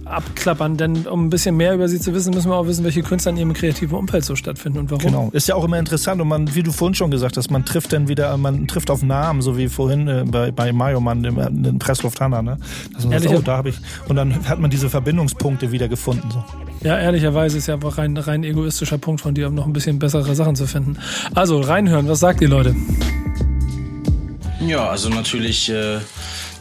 abklappern, denn um ein bisschen mehr über sie zu wissen, müssen wir auch wissen, welche Künstler in ihrem kreativen Umfeld so stattfinden und warum. Genau, ist ja auch immer interessant und man, wie du vorhin schon gesagt hast, man trifft dann wieder, man trifft auf Namen, so wie vorhin äh, bei, bei Mario Mann, dem, dem Pressluft Hanna, ne? Dass man sagt, oh, da habe ich, und dann hat man diese Verbindungspunkte wieder gefunden, so. Ja, ehrlicherweise ist ja einfach rein, rein egoistischer Punkt von dir, um noch ein bisschen bessere Sachen zu finden. Also, reinhören, was sagt ihr, Leute? Ja, also natürlich, äh,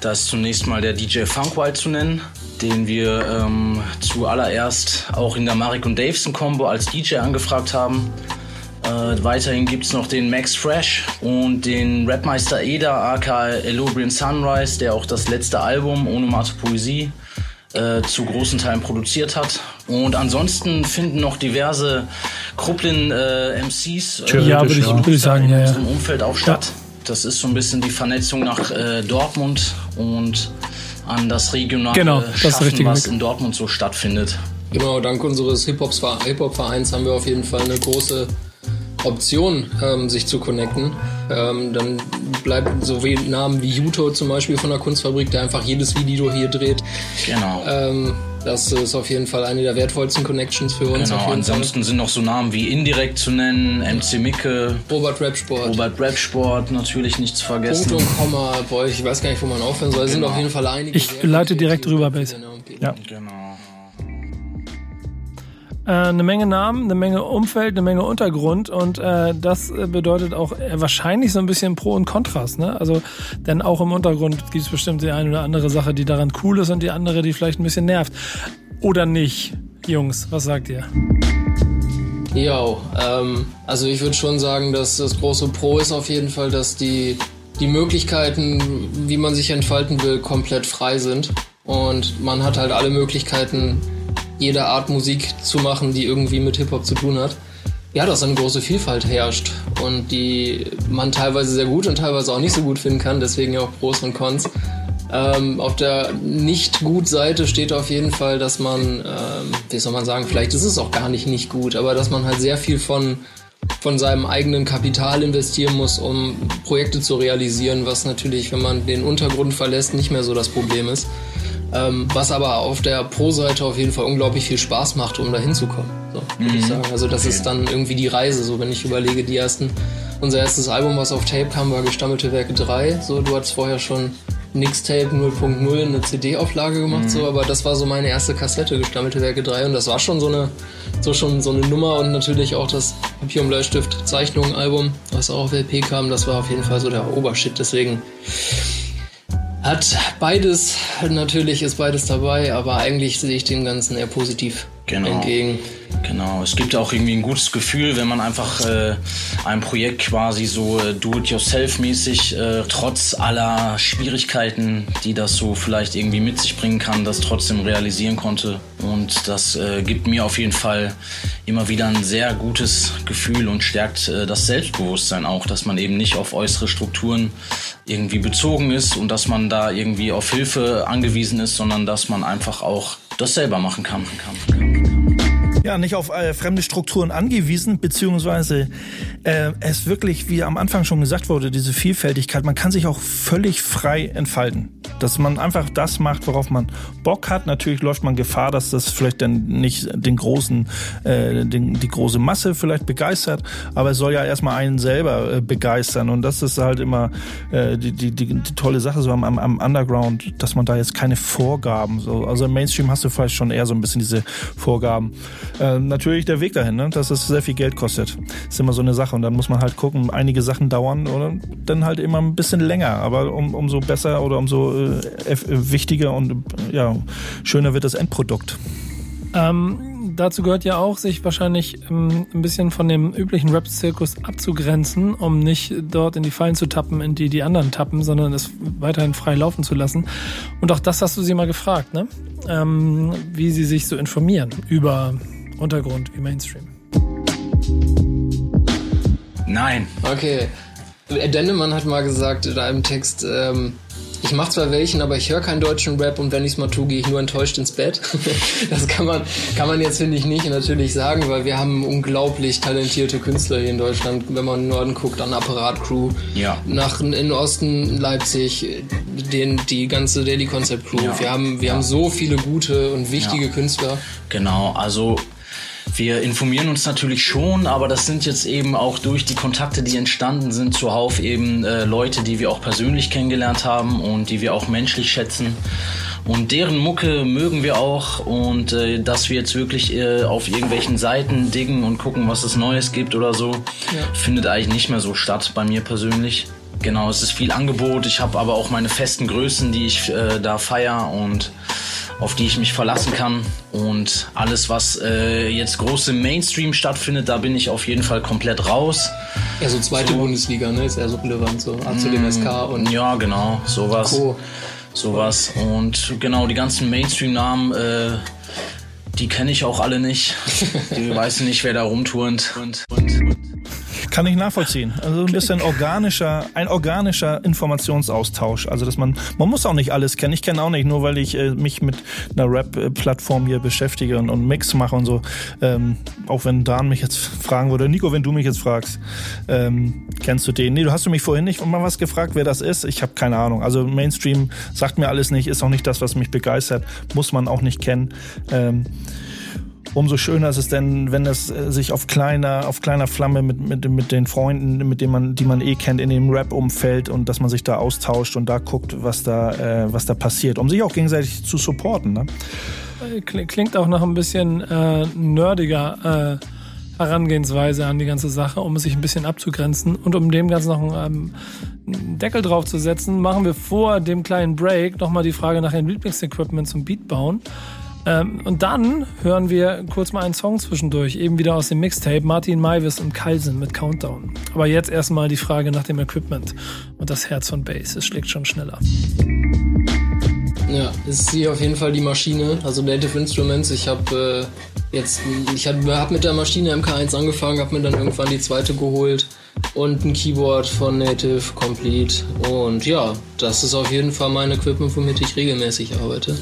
da ist zunächst mal der DJ Funkwild zu nennen den wir ähm, zuallererst auch in der Marek und Davison Combo als DJ angefragt haben. Äh, weiterhin gibt es noch den Max Fresh und den Rapmeister Eda aka Elobrian Sunrise, der auch das letzte Album ohne Mate Poesie äh, zu großen Teilen produziert hat. Und ansonsten finden noch diverse Kruppelin äh, MCs äh, ja, würde ich, würde ich sagen, in ja, unserem Umfeld auch statt. Das ist so ein bisschen die Vernetzung nach äh, Dortmund und an das regionale genau, das Schaffen, was in Dortmund so stattfindet. Genau, dank unseres Hip-Hop-Vereins haben wir auf jeden Fall eine große Option, ähm, sich zu connecten. Ähm, dann bleibt so wie Namen wie Juto zum Beispiel von der Kunstfabrik, der einfach jedes Video hier dreht. Genau. Ähm, das ist auf jeden Fall eine der wertvollsten Connections für uns. Genau, ansonsten Fall. sind noch so Namen wie Indirekt zu nennen, MC Micke, Robert Rapsport. Robert Rapsport, natürlich nicht zu vergessen. Punkt und Komma, boah, ich weiß gar nicht, wo man aufhören soll. Es genau. sind auf jeden Fall einige. Ich leite direkt rüber, Base. Ja. Genau eine Menge Namen, eine Menge Umfeld, eine Menge Untergrund und äh, das bedeutet auch äh, wahrscheinlich so ein bisschen Pro und Kontrast. Ne? Also, denn auch im Untergrund gibt es bestimmt die eine oder andere Sache, die daran cool ist und die andere, die vielleicht ein bisschen nervt. Oder nicht, Jungs, was sagt ihr? Ja, ähm, also ich würde schon sagen, dass das große Pro ist auf jeden Fall, dass die, die Möglichkeiten, wie man sich entfalten will, komplett frei sind. Und man hat halt alle Möglichkeiten, jede Art Musik zu machen, die irgendwie mit Hip-Hop zu tun hat. Ja, dass eine große Vielfalt herrscht und die man teilweise sehr gut und teilweise auch nicht so gut finden kann, deswegen ja auch Pros und Cons. Ähm, auf der Nicht-Gut-Seite steht auf jeden Fall, dass man, ähm, wie soll man sagen, vielleicht ist es auch gar nicht nicht gut, aber dass man halt sehr viel von, von seinem eigenen Kapital investieren muss, um Projekte zu realisieren, was natürlich, wenn man den Untergrund verlässt, nicht mehr so das Problem ist. Ähm, was aber auf der Pro-Seite auf jeden Fall unglaublich viel Spaß macht, um da hinzukommen. So, würde mhm. ich sagen. Also das okay. ist dann irgendwie die Reise. So, wenn ich überlege, die ersten unser erstes Album, was auf Tape kam, war Gestammelte Werke 3. So, du hattest vorher schon Mixtape 0.0 eine CD-Auflage gemacht, mhm. so, aber das war so meine erste Kassette, Gestammelte Werke 3 und das war schon so eine, so schon so eine Nummer und natürlich auch das Papier und Bleistift Zeichnung Album, was auch auf LP kam, das war auf jeden Fall so der Obershit, deswegen hat beides, natürlich ist beides dabei, aber eigentlich sehe ich dem Ganzen eher positiv genau. entgegen. Genau, es gibt auch irgendwie ein gutes Gefühl, wenn man einfach äh, ein Projekt quasi so äh, do-it-yourself-mäßig, äh, trotz aller Schwierigkeiten, die das so vielleicht irgendwie mit sich bringen kann, das trotzdem realisieren konnte. Und das äh, gibt mir auf jeden Fall immer wieder ein sehr gutes Gefühl und stärkt äh, das Selbstbewusstsein auch, dass man eben nicht auf äußere Strukturen irgendwie bezogen ist und dass man da irgendwie auf Hilfe angewiesen ist, sondern dass man einfach auch das selber machen kann. kann, kann. coming, coming. Ja, nicht auf äh, fremde Strukturen angewiesen, beziehungsweise äh, es wirklich, wie am Anfang schon gesagt wurde, diese Vielfältigkeit, man kann sich auch völlig frei entfalten. Dass man einfach das macht, worauf man Bock hat. Natürlich läuft man Gefahr, dass das vielleicht dann nicht den großen, äh, den, die große Masse vielleicht begeistert, aber es soll ja erstmal einen selber äh, begeistern. Und das ist halt immer äh, die, die, die, die tolle Sache so am, am Underground, dass man da jetzt keine Vorgaben, so, also im Mainstream hast du vielleicht schon eher so ein bisschen diese Vorgaben. Äh, natürlich der Weg dahin, ne? dass es sehr viel Geld kostet. ist immer so eine Sache und dann muss man halt gucken, einige Sachen dauern oder dann halt immer ein bisschen länger, aber um, umso besser oder umso äh, wichtiger und ja, schöner wird das Endprodukt. Ähm, dazu gehört ja auch, sich wahrscheinlich ähm, ein bisschen von dem üblichen Rap-Zirkus abzugrenzen, um nicht dort in die Fallen zu tappen, in die die anderen tappen, sondern es weiterhin frei laufen zu lassen. Und auch das hast du sie mal gefragt, ne? Ähm, wie sie sich so informieren über Untergrund wie Mainstream. Nein. Okay. Dennemann hat mal gesagt in einem Text, ähm, ich mache zwar welchen, aber ich höre keinen deutschen Rap und wenn ich es mal tue, gehe ich nur enttäuscht ins Bett. das kann man, kann man jetzt, finde ich, nicht natürlich sagen, weil wir haben unglaublich talentierte Künstler hier in Deutschland. Wenn man in Norden guckt, an Apparat Crew. Ja. Nach in Osten Leipzig, den, die ganze Daily Concept Crew. Ja. Wir haben, wir ja. haben so viele gute und wichtige ja. Künstler. Genau, also wir informieren uns natürlich schon, aber das sind jetzt eben auch durch die Kontakte, die entstanden sind, zuhauf eben äh, Leute, die wir auch persönlich kennengelernt haben und die wir auch menschlich schätzen. Und deren Mucke mögen wir auch und äh, dass wir jetzt wirklich äh, auf irgendwelchen Seiten diggen und gucken, was es Neues gibt oder so, ja. findet eigentlich nicht mehr so statt bei mir persönlich. Genau, es ist viel Angebot. Ich habe aber auch meine festen Größen, die ich äh, da feier und auf die ich mich verlassen kann. Und alles, was äh, jetzt groß im Mainstream stattfindet, da bin ich auf jeden Fall komplett raus. Ja, so zweite so, Bundesliga, ne? Ist eher so relevant, so A zu dem SK und. Ja, genau, sowas. Co. Sowas. Und genau, die ganzen Mainstream-Namen, äh, die kenne ich auch alle nicht. Die weiß nicht, wer da rumturnt. Und, und, und. Kann ich nachvollziehen. Also ein bisschen organischer, ein organischer Informationsaustausch. Also dass man, man muss auch nicht alles kennen. Ich kenne auch nicht, nur weil ich äh, mich mit einer Rap-Plattform hier beschäftige und, und Mix mache und so. Ähm, auch wenn Dan mich jetzt fragen würde, Nico, wenn du mich jetzt fragst, ähm, kennst du den? Nee, du hast du mich vorhin nicht mal was gefragt, wer das ist. Ich habe keine Ahnung. Also Mainstream sagt mir alles nicht, ist auch nicht das, was mich begeistert. Muss man auch nicht kennen. Ähm, umso schöner ist es denn, wenn es äh, sich auf kleiner, auf kleiner Flamme mit, mit, mit den Freunden, mit denen man, die man eh kennt, in dem Rap-Umfeld und dass man sich da austauscht und da guckt, was da, äh, was da passiert, um sich auch gegenseitig zu supporten. Ne? Klingt auch noch ein bisschen äh, nerdiger äh, Herangehensweise an die ganze Sache, um sich ein bisschen abzugrenzen und um dem Ganzen noch einen, ähm, Deckel drauf zu setzen, machen wir vor dem kleinen Break nochmal die Frage nach dem Lieblingsequipment zum Beatbauen. Ähm, und dann hören wir kurz mal einen Song zwischendurch, eben wieder aus dem Mixtape, Martin Maivis und Kalsen mit Countdown. Aber jetzt erstmal die Frage nach dem Equipment und das Herz von Bass. Es schlägt schon schneller. Ja, ist hier auf jeden Fall die Maschine, also Native Instruments. Ich habe äh, jetzt, ich habe hab mit der Maschine MK1 angefangen, habe mir dann irgendwann die zweite geholt und ein Keyboard von Native Complete. Und ja, das ist auf jeden Fall mein Equipment, womit ich regelmäßig arbeite.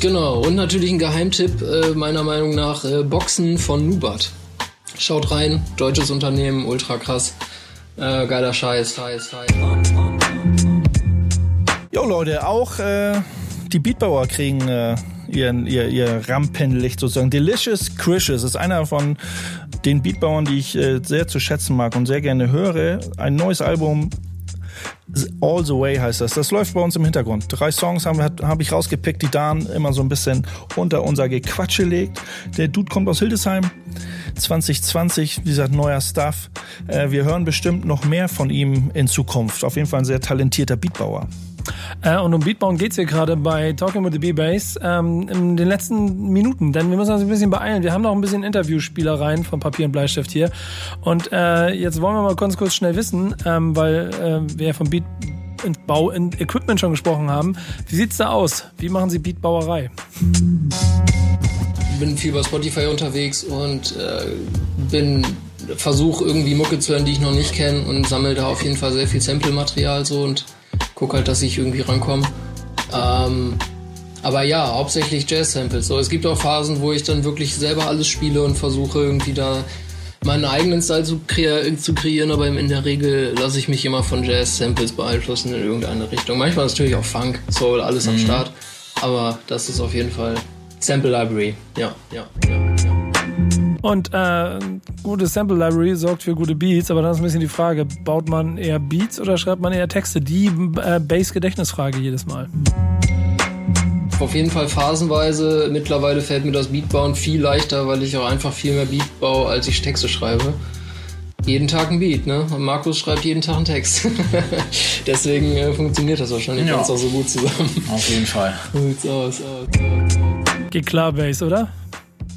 Genau, und natürlich ein Geheimtipp äh, meiner Meinung nach, äh, Boxen von Nubat. Schaut rein, deutsches Unternehmen, ultra krass. Äh, geiler Scheiß, Scheiß, Scheiß. Jo Leute, auch äh, die Beatbauer kriegen äh, ihren, ihr, ihr Rampenlicht sozusagen. Delicious Crishes ist einer von den Beatbauern, die ich äh, sehr zu schätzen mag und sehr gerne höre. Ein neues Album All the Way heißt das. Das läuft bei uns im Hintergrund. Drei Songs haben hab ich rausgepickt, die Dan immer so ein bisschen unter unser Gequatsche legt. Der Dude kommt aus Hildesheim. 2020, wie gesagt, neuer Stuff. Äh, wir hören bestimmt noch mehr von ihm in Zukunft. Auf jeden Fall ein sehr talentierter Beatbauer. Äh, und um Beatbauen geht es hier gerade bei Talking with the B-Bass ähm, in den letzten Minuten, denn wir müssen uns ein bisschen beeilen. Wir haben noch ein bisschen Interviewspielereien von Papier und Bleistift hier. Und äh, jetzt wollen wir mal ganz kurz schnell wissen, ähm, weil äh, wir ja vom Beat Bau Equipment schon gesprochen haben. Wie sieht's da aus? Wie machen Sie Beatbauerei? bin viel bei Spotify unterwegs und äh, bin versuche irgendwie Mucke zu hören, die ich noch nicht kenne und sammle da auf jeden Fall sehr viel Sample-Material so und guck halt, dass ich irgendwie rankomme. Ähm, aber ja, hauptsächlich Jazz-Samples. So, es gibt auch Phasen, wo ich dann wirklich selber alles spiele und versuche irgendwie da meinen eigenen Style zu, kre zu kreieren, aber in der Regel lasse ich mich immer von Jazz-Samples beeinflussen in irgendeine Richtung. Manchmal ist natürlich auch Funk, Soul, alles mhm. am Start. Aber das ist auf jeden Fall Sample Library. Ja, ja, ja, ja. Und äh, gute Sample Library sorgt für gute Beats, aber dann ist ein bisschen die Frage, baut man eher Beats oder schreibt man eher Texte? Die äh, Base-Gedächtnisfrage jedes Mal. Auf jeden Fall phasenweise. Mittlerweile fällt mir das Beatbauen viel leichter, weil ich auch einfach viel mehr Beat baue, als ich Texte schreibe. Jeden Tag ein Beat, ne? Und Markus schreibt jeden Tag einen Text. Deswegen äh, funktioniert das wahrscheinlich ja. ganz auch so gut zusammen. Auf jeden Fall. So sieht's aus. aus, aus, aus. Geht klar, Bass, oder?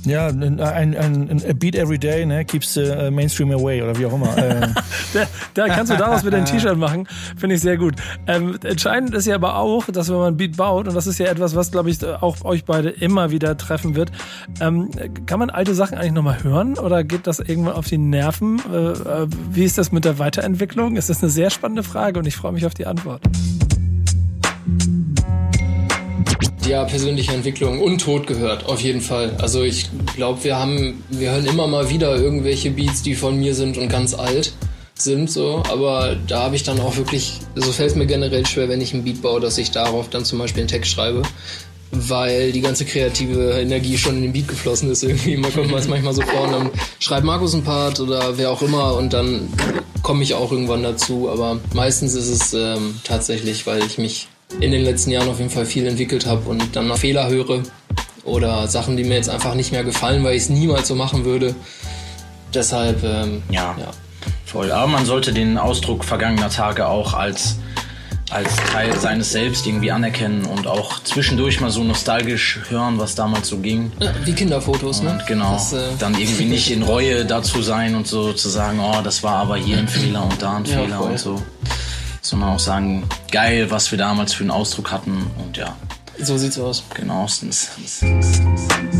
Ja, ein, ein, ein, Beat Every Day ne, keeps the uh, Mainstream away oder wie auch immer. Ähm. da, da, kannst du daraus wieder ein T-Shirt machen, finde ich sehr gut. Ähm, entscheidend ist ja aber auch, dass wenn man Beat baut, und das ist ja etwas, was, glaube ich, auch euch beide immer wieder treffen wird, ähm, kann man alte Sachen eigentlich nochmal hören oder geht das irgendwann auf die Nerven? Äh, äh, wie ist das mit der Weiterentwicklung? Ist das eine sehr spannende Frage und ich freue mich auf die Antwort ja, persönliche Entwicklung und Tod gehört, auf jeden Fall. Also ich glaube, wir haben, wir hören immer mal wieder irgendwelche Beats, die von mir sind und ganz alt sind so, aber da habe ich dann auch wirklich, so also fällt es mir generell schwer, wenn ich einen Beat baue, dass ich darauf dann zum Beispiel einen Text schreibe, weil die ganze kreative Energie schon in den Beat geflossen ist irgendwie. Man kommt manchmal so vor und dann schreibt Markus ein Part oder wer auch immer und dann komme ich auch irgendwann dazu, aber meistens ist es ähm, tatsächlich, weil ich mich in den letzten Jahren auf jeden Fall viel entwickelt habe und dann noch Fehler höre oder Sachen, die mir jetzt einfach nicht mehr gefallen, weil ich es niemals so machen würde. Deshalb, ähm, ja, ja, voll. Aber man sollte den Ausdruck vergangener Tage auch als als Teil seines Selbst irgendwie anerkennen und auch zwischendurch mal so nostalgisch hören, was damals so ging. Wie Kinderfotos, ne? und ne? Genau. Das, äh dann irgendwie nicht in Reue dazu sein und so zu sagen, oh, das war aber hier ein Fehler und da ein ja, Fehler voll. und so sondern auch sagen, geil, was wir damals für einen Ausdruck hatten und ja. So sieht's aus. Genau.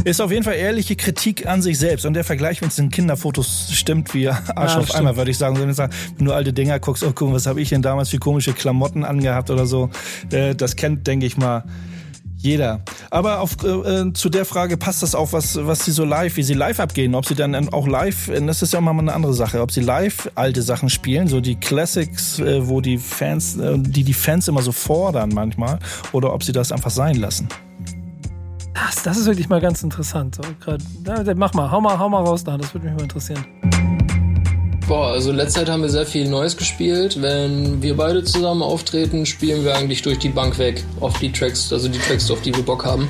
Ist auf jeden Fall ehrliche Kritik an sich selbst. Und der Vergleich, es in Kinderfotos stimmt, wie Arsch ja, auf einmal, würde ich sagen. Wenn du nur alte Dinger guckst, oh guck, was habe ich denn damals für komische Klamotten angehabt oder so. Äh, das kennt, denke ich mal, jeder. Aber auf, äh, äh, zu der Frage passt das auch, was, was sie so live, wie sie live abgehen. Ob sie dann auch live, äh, das ist ja mal eine andere Sache, ob sie live alte Sachen spielen, so die Classics, äh, wo die Fans, äh, die die Fans immer so fordern manchmal, oder ob sie das einfach sein lassen. Das, das ist wirklich mal ganz interessant. So, grad, mach mal, hau mal, hau mal raus da, das würde mich mal interessieren. Boah, also in letzter Zeit haben wir sehr viel Neues gespielt. Wenn wir beide zusammen auftreten, spielen wir eigentlich durch die Bank weg auf die Tracks, also die Tracks, auf die wir Bock haben.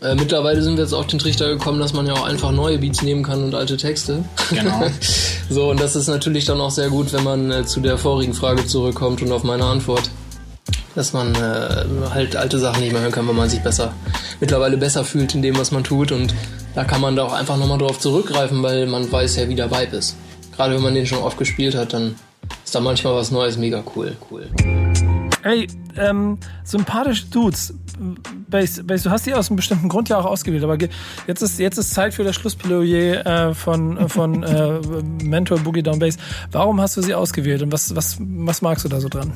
Äh, mittlerweile sind wir jetzt auf den Trichter gekommen, dass man ja auch einfach neue Beats nehmen kann und alte Texte. Genau. so, und das ist natürlich dann auch sehr gut, wenn man äh, zu der vorigen Frage zurückkommt und auf meine Antwort. Dass man äh, halt alte Sachen nicht mehr hören kann, weil man sich besser, mittlerweile besser fühlt in dem, was man tut. Und da kann man da auch einfach nochmal drauf zurückgreifen, weil man weiß ja, wie der Vibe ist gerade wenn man den schon oft gespielt hat, dann ist da manchmal was Neues mega cool. cool. Ey, ähm, sympathische Dudes. Base, Base, du hast die aus einem bestimmten Grund ja auch ausgewählt, aber jetzt ist, jetzt ist Zeit für das Schlussplädoyer äh, von, äh, von äh, Mentor Boogie Down Bass. Warum hast du sie ausgewählt und was, was, was magst du da so dran?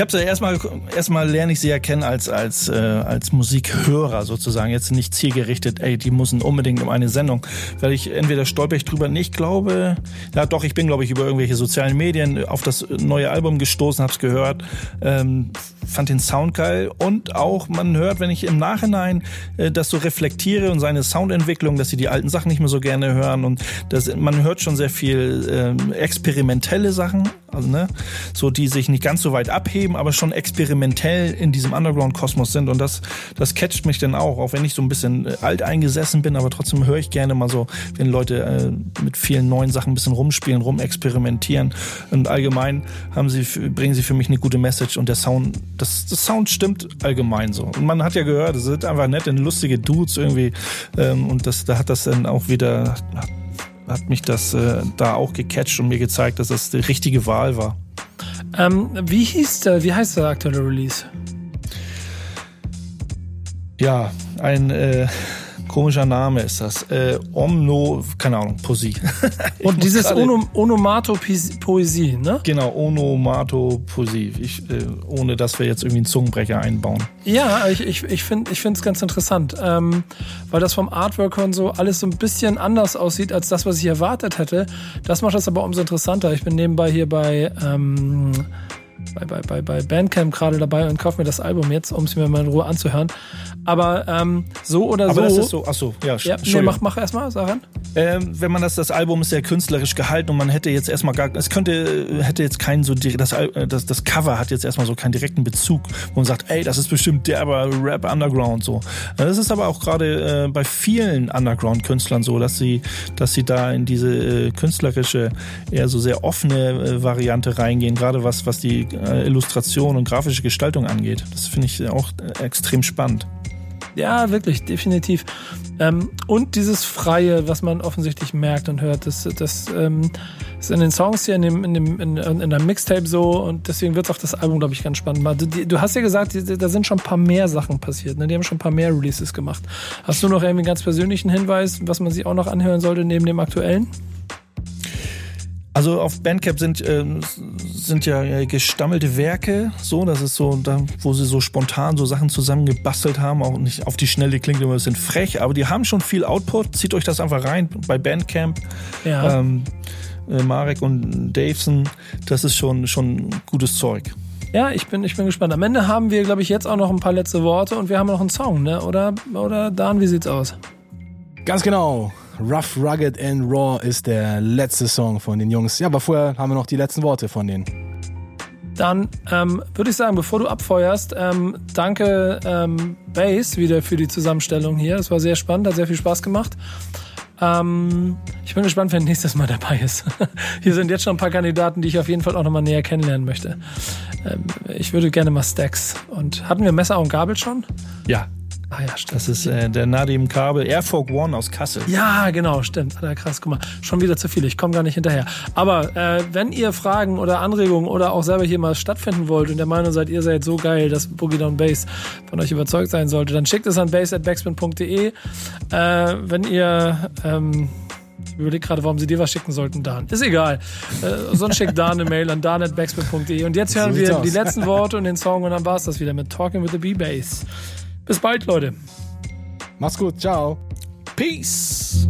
Ich habe sie erstmal erstmal lerne ich sie erkennen als als äh, als Musikhörer sozusagen. Jetzt nicht zielgerichtet ey die müssen unbedingt in eine Sendung. Weil ich entweder stolper ich drüber nicht glaube ja doch ich bin glaube ich über irgendwelche sozialen Medien auf das neue Album gestoßen habe es gehört ähm, fand den Sound geil. Und auch man hört wenn ich im Nachhinein äh, das so reflektiere und seine Soundentwicklung dass sie die alten Sachen nicht mehr so gerne hören. Und das man hört schon sehr viel äh, experimentelle Sachen also ne so die sich nicht ganz so weit abheben aber schon experimentell in diesem underground kosmos sind. Und das das catcht mich dann auch auch wenn ich so ein bisschen äh, alt eingesessen bin aber trotzdem höre ich gerne mal so wenn Leute äh, mit vielen neuen Sachen ein bisschen rumspielen rum experimentieren und allgemein haben sie bringen sie für mich eine gute message und der sound das, das sound stimmt allgemein so. Und man hat ja gehört es sind einfach nett lustige dudes irgendwie ähm, und das da hat das dann auch wieder hat mich das äh, da auch gecatcht und mir gezeigt, dass das die richtige Wahl war. Ähm, wie hieß der, wie heißt der aktuelle Release? Ja, ein äh, komischer Name ist das. Äh, Omno, keine Ahnung, Poesie. Und dieses Onom Onomatopoesie, ne? Genau, Onomatopoesie. Ich, äh, ohne dass wir jetzt irgendwie einen Zungenbrecher einbauen. Ja, ich, ich, ich finde es ganz interessant, ähm, weil das vom Artwork und so alles so ein bisschen anders aussieht als das, was ich erwartet hätte. Das macht das aber umso interessanter. Ich bin nebenbei hier bei ähm, bei, bei, bei, bei Bandcamp gerade dabei und kaufe mir das Album jetzt, um es mir mal in Ruhe anzuhören. Aber ähm, so oder Aber so. Das ist so. Achso, ja, ja nee, mach, mach erstmal, Sachen. Ähm, wenn man das, das Album ist sehr künstlerisch gehalten und man hätte jetzt erstmal gar, es könnte, hätte jetzt keinen so, das, das, das Cover hat jetzt erstmal so keinen direkten Bezug, wo man sagt, ey, das ist bestimmt derber Rap Underground so. Das ist aber auch gerade äh, bei vielen Underground-Künstlern so, dass sie, dass sie da in diese äh, künstlerische, eher so sehr offene äh, Variante reingehen, gerade was, was die äh, Illustration und grafische Gestaltung angeht. Das finde ich auch äh, extrem spannend. Ja, wirklich, definitiv. Ähm, und dieses Freie, was man offensichtlich merkt und hört, das, das ähm, ist in den Songs hier, in, dem, in, dem, in, in der Mixtape so und deswegen wird auch das Album, glaube ich, ganz spannend. Du, du, hast ja gesagt, da sind schon ein paar mehr Sachen passiert, ne? die haben schon ein paar mehr Releases gemacht. Hast du noch irgendwie einen ganz persönlichen Hinweis, was man sich auch noch anhören sollte neben dem aktuellen? Also auf Bandcamp sind äh, sind ja äh, gestammelte Werke, so das ist so da, wo sie so spontan so Sachen zusammengebastelt haben, auch nicht auf die Schnelle klingt immer ein bisschen frech, aber die haben schon viel Output. Zieht euch das einfach rein bei Bandcamp. Ja. Ähm, äh, Marek und Davison, das ist schon schon gutes Zeug. Ja, ich bin, ich bin gespannt. Am Ende haben wir, glaube ich, jetzt auch noch ein paar letzte Worte und wir haben noch einen Song, ne? Oder, oder Dan, wie sieht's aus? Ganz genau. Rough, Rugged and Raw ist der letzte Song von den Jungs. Ja, aber vorher haben wir noch die letzten Worte von denen. Dann ähm, würde ich sagen, bevor du abfeuerst, ähm, danke ähm, Base wieder für die Zusammenstellung hier. Das war sehr spannend, hat sehr viel Spaß gemacht. Ähm, ich bin gespannt, wer nächstes Mal dabei ist. Hier sind jetzt schon ein paar Kandidaten, die ich auf jeden Fall auch nochmal näher kennenlernen möchte. Ähm, ich würde gerne mal Stacks. Und hatten wir Messer und Gabel schon? Ja, Ah ja, stimmt. Das ist äh, der Nadim Kabel Airfork One aus Kassel. Ja, genau, stimmt. Ah, krass, guck mal, schon wieder zu viel. Ich komme gar nicht hinterher. Aber äh, wenn ihr Fragen oder Anregungen oder auch selber hier mal stattfinden wollt und der Meinung seid, ihr seid so geil, dass Boogie Down Bass von euch überzeugt sein sollte, dann schickt es an bass@backspin.de. Äh, wenn ihr ähm, ich überlege gerade, warum sie dir was schicken sollten, Dan. Ist egal. Äh, sonst schickt Dan eine Mail an dan.backspin.de. Und jetzt hören so wir die letzten Worte und den Song und dann war es das wieder mit Talking with the B-Bass. Bis bald, Leute. Mach's gut. Ciao. Peace.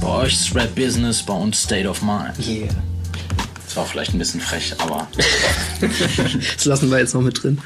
Bei euch ist Rap Business, bei uns State of Mind. Yeah. Das war vielleicht ein bisschen frech, aber. das lassen wir jetzt noch mit drin.